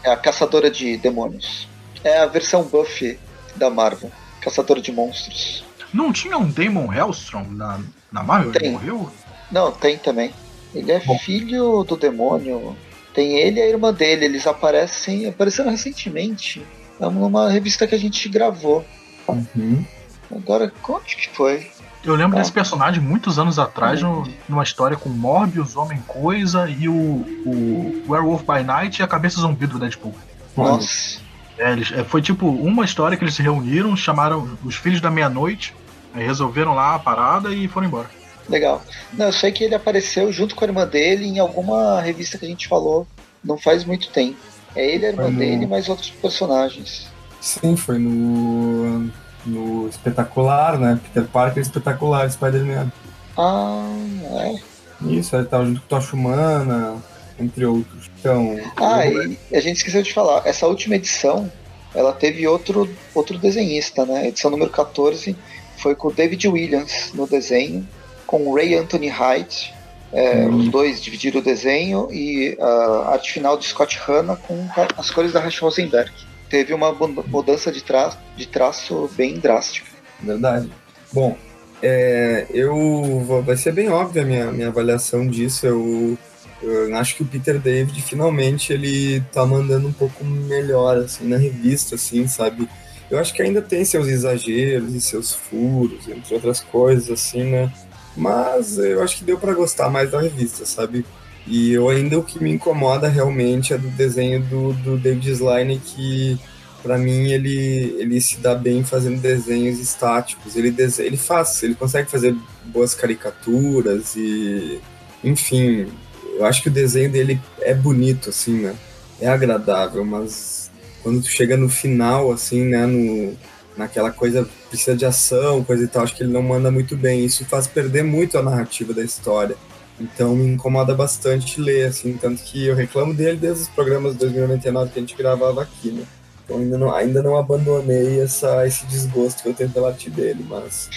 É a caçadora de demônios. É a versão Buffy da Marvel. Caçadora de monstros. Não tinha um Damon Hellstrom na, na Marvel? Ele Tem. morreu? Não, tem também. Ele é Bom. filho do demônio. Tem ele e a irmã dele. Eles aparecem. Apareceram recentemente. Numa revista que a gente gravou. Uhum. Agora, onde que foi? Eu lembro Ah. desse personagem muitos anos atrás, no- numa história com Morbius, Homem Coisa e o, o Werewolf by Night e a cabeça zumbi do Deadpool. Nossa. É, eles, é, foi tipo uma história que eles se reuniram, chamaram os Filhos da Meia-Noite, aí resolveram lá a parada e foram embora. Legal. Não, eu sei que ele apareceu junto com a irmã dele em alguma revista que a gente falou não faz muito tempo. É ele, a irmã Foi no- dele, mais outros personagens. Sim, foi no. No espetacular, né? Peter Parker espetacular, Spider-Man. Ah, é. Isso, ele tava junto com Tocha Humana, entre outros. Então. Ah, eu- e a gente esqueceu de falar, essa última edição, ela teve outro, outro desenhista, né? Edição número 14 foi com o David Williams no desenho, com o Ray Anthony Hyde. É, Hum. Os dois dividiram o desenho e a arte final de Scott Hanna com as cores da Racha Rosenberg. Teve uma mu- mudança de, tra de traço bem drástica. Verdade. Bom, é, eu vou- vai ser bem óbvia a minha, minha avaliação disso. Eu, eu acho que o Peter David finalmente ele tá mandando um pouco melhor assim na revista, assim, sabe? Eu acho que ainda tem seus exageros e seus furos, entre outras coisas, assim, né? Mas eu acho que deu pra gostar mais da revista, sabe? E eu ainda o que me incomoda realmente é do desenho do, do David Slane, que Pra mim ele, ele se dá bem fazendo desenhos estáticos. Ele, ele faz, ele consegue fazer boas caricaturas e enfim, eu acho que o desenho dele é bonito assim, né? É agradável, mas quando tu chega no final assim, né, no naquela coisa precisa de ação, coisa e tal, acho que ele não manda muito bem. Isso faz perder muito a narrativa da história. Então me incomoda bastante ler, assim, tanto que eu reclamo dele desde os programas de 2099 que a gente gravava aqui, né? Então ainda não, ainda não abandonei essa, esse desgosto que eu tenho pela arte dele, mas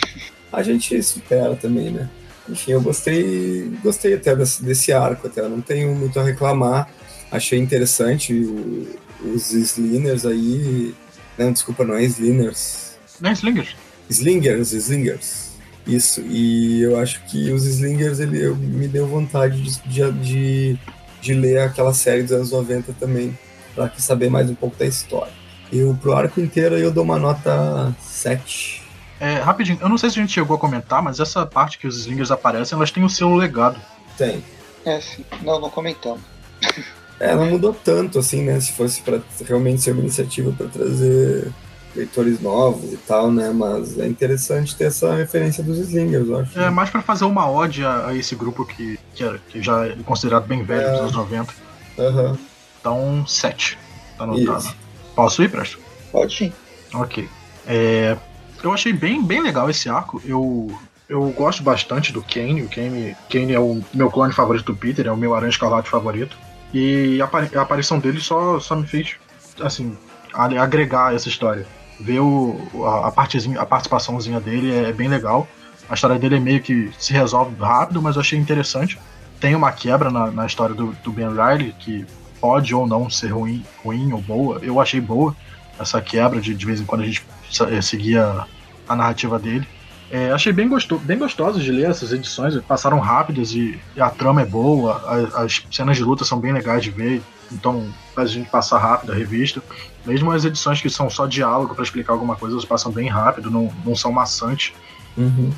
a gente supera também, né? Enfim, eu gostei, gostei até desse, desse arco, até não tenho muito a reclamar. Achei interessante o, os Sliners aí. Não, desculpa, não é Sliners. Não é Slingers? Slingers, Slingers. Isso, e eu acho que os Slingers ele, eu, me deu vontade de, de, de, de ler aquela série dos anos 90 também, para saber mais um pouco da história. Eu, pro arco inteiro, eu dou uma nota 7. É, rapidinho, eu não sei se a gente chegou a comentar, mas essa parte que os Slingers aparecem, elas têm o seu legado. Tem. É, sim. Não, não comentamos. É, não mudou tanto, assim, né? Se fosse para realmente ser uma iniciativa para trazer leitores novos e tal, né? Mas é interessante ter essa referência dos Slingers, eu acho. É mais pra fazer uma ode a, a esse grupo que, que, era, que já é considerado bem velho É. dos anos 90. Aham. Então, 7. Tá anotado. Isso. Posso ir, Presto? Pode ir. Ok. É, eu achei bem, bem legal esse arco. Eu, eu gosto bastante do Kane. O Kane, Kane é o meu clone favorito do Peter, é o meu Aranha Escarlate favorito. E a, a aparição dele só, só me fez, assim, agregar essa história. ver o, a, a, partezinha, a participaçãozinha dele é, é bem legal. A história dele é meio que se resolve rápido, mas eu achei interessante. Tem uma quebra na, na história do, do, Ben Riley, que pode ou não ser ruim, ruim ou boa. Eu achei boa essa quebra de de vez em quando a gente eh, seguia a narrativa dele. É, achei bem, gosto, bem gostoso de ler essas edições, passaram rápidas e, e a trama é boa, as, as, cenas de luta são bem legais de ver, então faz a gente passar rápido a revista. Mesmo as edições que são só diálogo para explicar alguma coisa, elas passam bem rápido, não, não são maçantes. Uhum.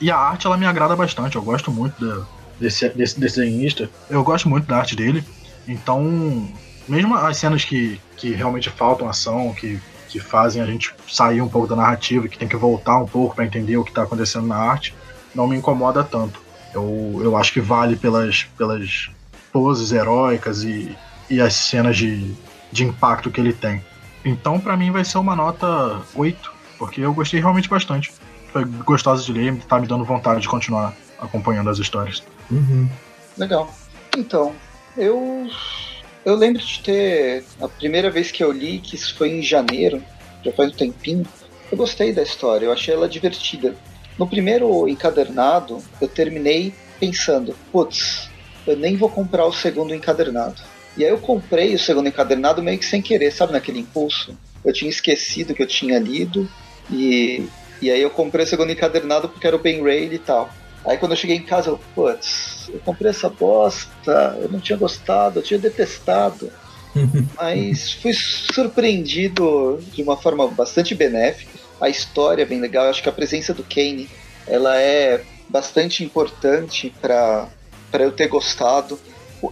E a arte ela me agrada bastante, eu gosto muito da, desse, desse desenhista, eu gosto muito da arte dele, então mesmo as cenas que, que realmente faltam ação, que que fazem a gente sair um pouco da narrativa, que tem que voltar um pouco para entender o que está acontecendo na arte, não me incomoda tanto. Eu, eu acho que vale pelas, pelas poses heróicas e, e as cenas de, de impacto que ele tem. Então, para mim, vai ser uma nota 8, porque eu gostei realmente bastante. Foi gostosa de ler, tá me dando vontade de continuar acompanhando as histórias. Uhum. Legal. Então, eu eu lembro de ter. A primeira vez que eu li, que isso foi em janeiro, já faz um tempinho, eu gostei da história, eu achei ela divertida. No primeiro encadernado, eu terminei pensando, putz, eu nem vou comprar o segundo encadernado. E aí eu comprei o segundo encadernado meio que sem querer, sabe, naquele impulso. Eu tinha esquecido que eu tinha lido, e, e aí eu comprei o segundo encadernado porque era o Ben Ray e tal. Aí quando eu cheguei em casa, eu, putz, eu comprei essa bosta, eu não tinha gostado, eu tinha detestado. Mas fui surpreendido de uma forma bastante benéfica. A história é bem legal, eu acho que a presença do Kane, ela é bastante importante para eu ter gostado.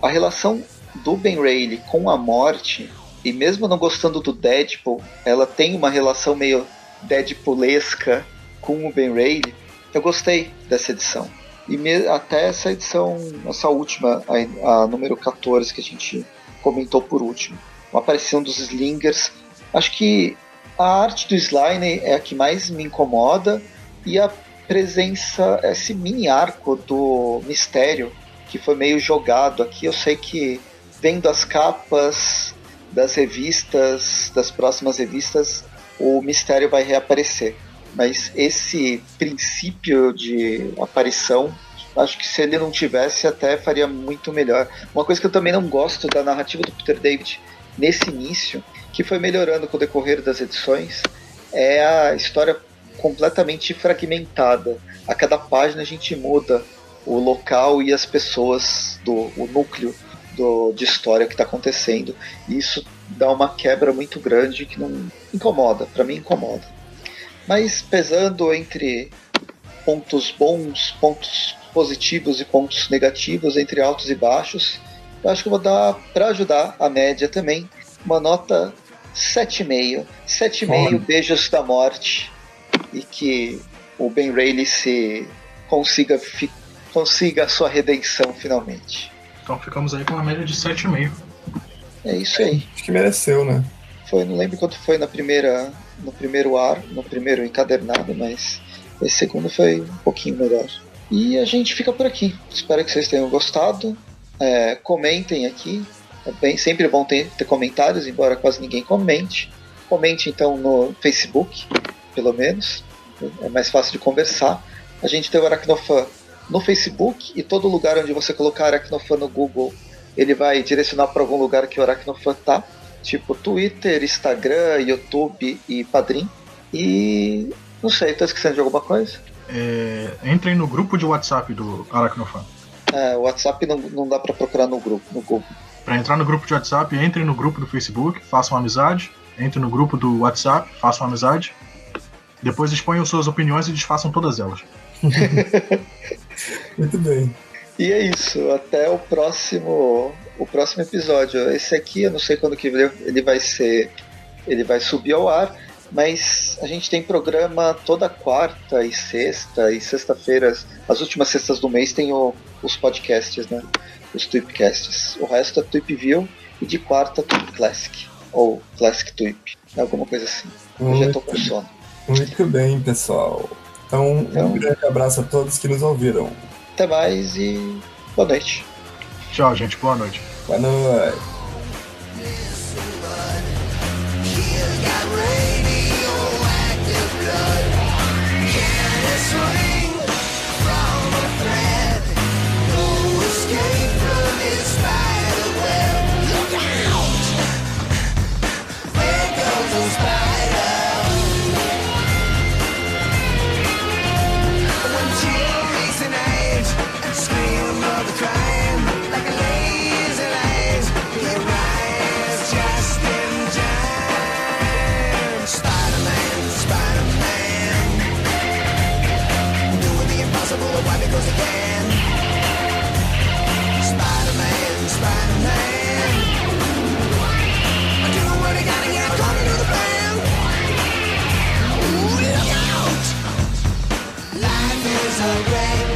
A relação do Ben Reilly com a morte, e mesmo não gostando do Deadpool, ela tem uma relação meio Deadpoolesca com o Ben Reilly eu gostei dessa edição. E me, até essa edição, essa última, a, a, número 14 que a gente comentou por último. A aparição dos Slingers. Acho que a arte do Slime é a que mais me incomoda e a presença, esse mini arco do mistério que foi meio jogado aqui. Eu sei que vendo as capas das revistas, das próximas revistas, o mistério vai reaparecer mas esse princípio de aparição acho que se ele não tivesse até faria muito melhor. Uma coisa que eu também não gosto da narrativa do Peter David nesse início, que foi melhorando com o decorrer das edições, é a história completamente fragmentada. A cada página a gente muda o local e as pessoas do o núcleo do, de história que está acontecendo. E isso dá uma quebra muito grande que não incomoda, para mim incomoda. Mas pesando entre pontos bons, pontos positivos e pontos negativos, entre altos e baixos, eu acho que eu vou dar, para ajudar a média também, uma nota 7,5. 7,5 beijos da morte e que o Ben Rayleigh se consiga, fi, consiga a sua redenção finalmente. Então ficamos aí com uma média de 7,5. É isso aí. Acho que mereceu, né? Foi, não lembro quanto foi na primeira no primeiro ar, no primeiro encadernado, mas esse segundo foi um pouquinho melhor. E a gente fica por aqui. Espero que vocês tenham gostado. É, comentem aqui. É bem, sempre bom ter, ter comentários, embora quase ninguém comente. Comente então no Facebook, pelo menos. É mais fácil de conversar. A gente tem o Aracnofan no Facebook e todo lugar onde você colocar Aracnofan no Google, ele vai direcionar para algum lugar que o Aracnofan tá tipo Twitter, Instagram, YouTube e Padrim. E não sei, tô esquecendo de alguma coisa? É, entrem no grupo de WhatsApp do Aracnofan. É, o WhatsApp não, não dá para procurar no grupo, no Google. Para entrar no grupo de WhatsApp, entrem no grupo do Facebook, façam amizade. Entrem no grupo do WhatsApp, façam amizade. Depois exponham suas opiniões e desfaçam todas elas. Muito bem. E é isso. Até o próximo o próximo episódio. Esse aqui eu não sei quando que ele vai ser, ele vai subir ao ar, mas a gente tem programa toda quarta e sexta e sexta-feiras, as últimas sextas do mês tem o, os podcasts, né? Os Tweepcasts. O resto é Tweep View e de quarta Tweep Classic ou Classic Tweep, alguma coisa assim. Muito, eu já tô com sono. Muito bem, pessoal. Então, então, um grande abraço a todos que nos ouviram. Até mais e boa noite. Tchau, gente. Boa noite. Boa noite. so great.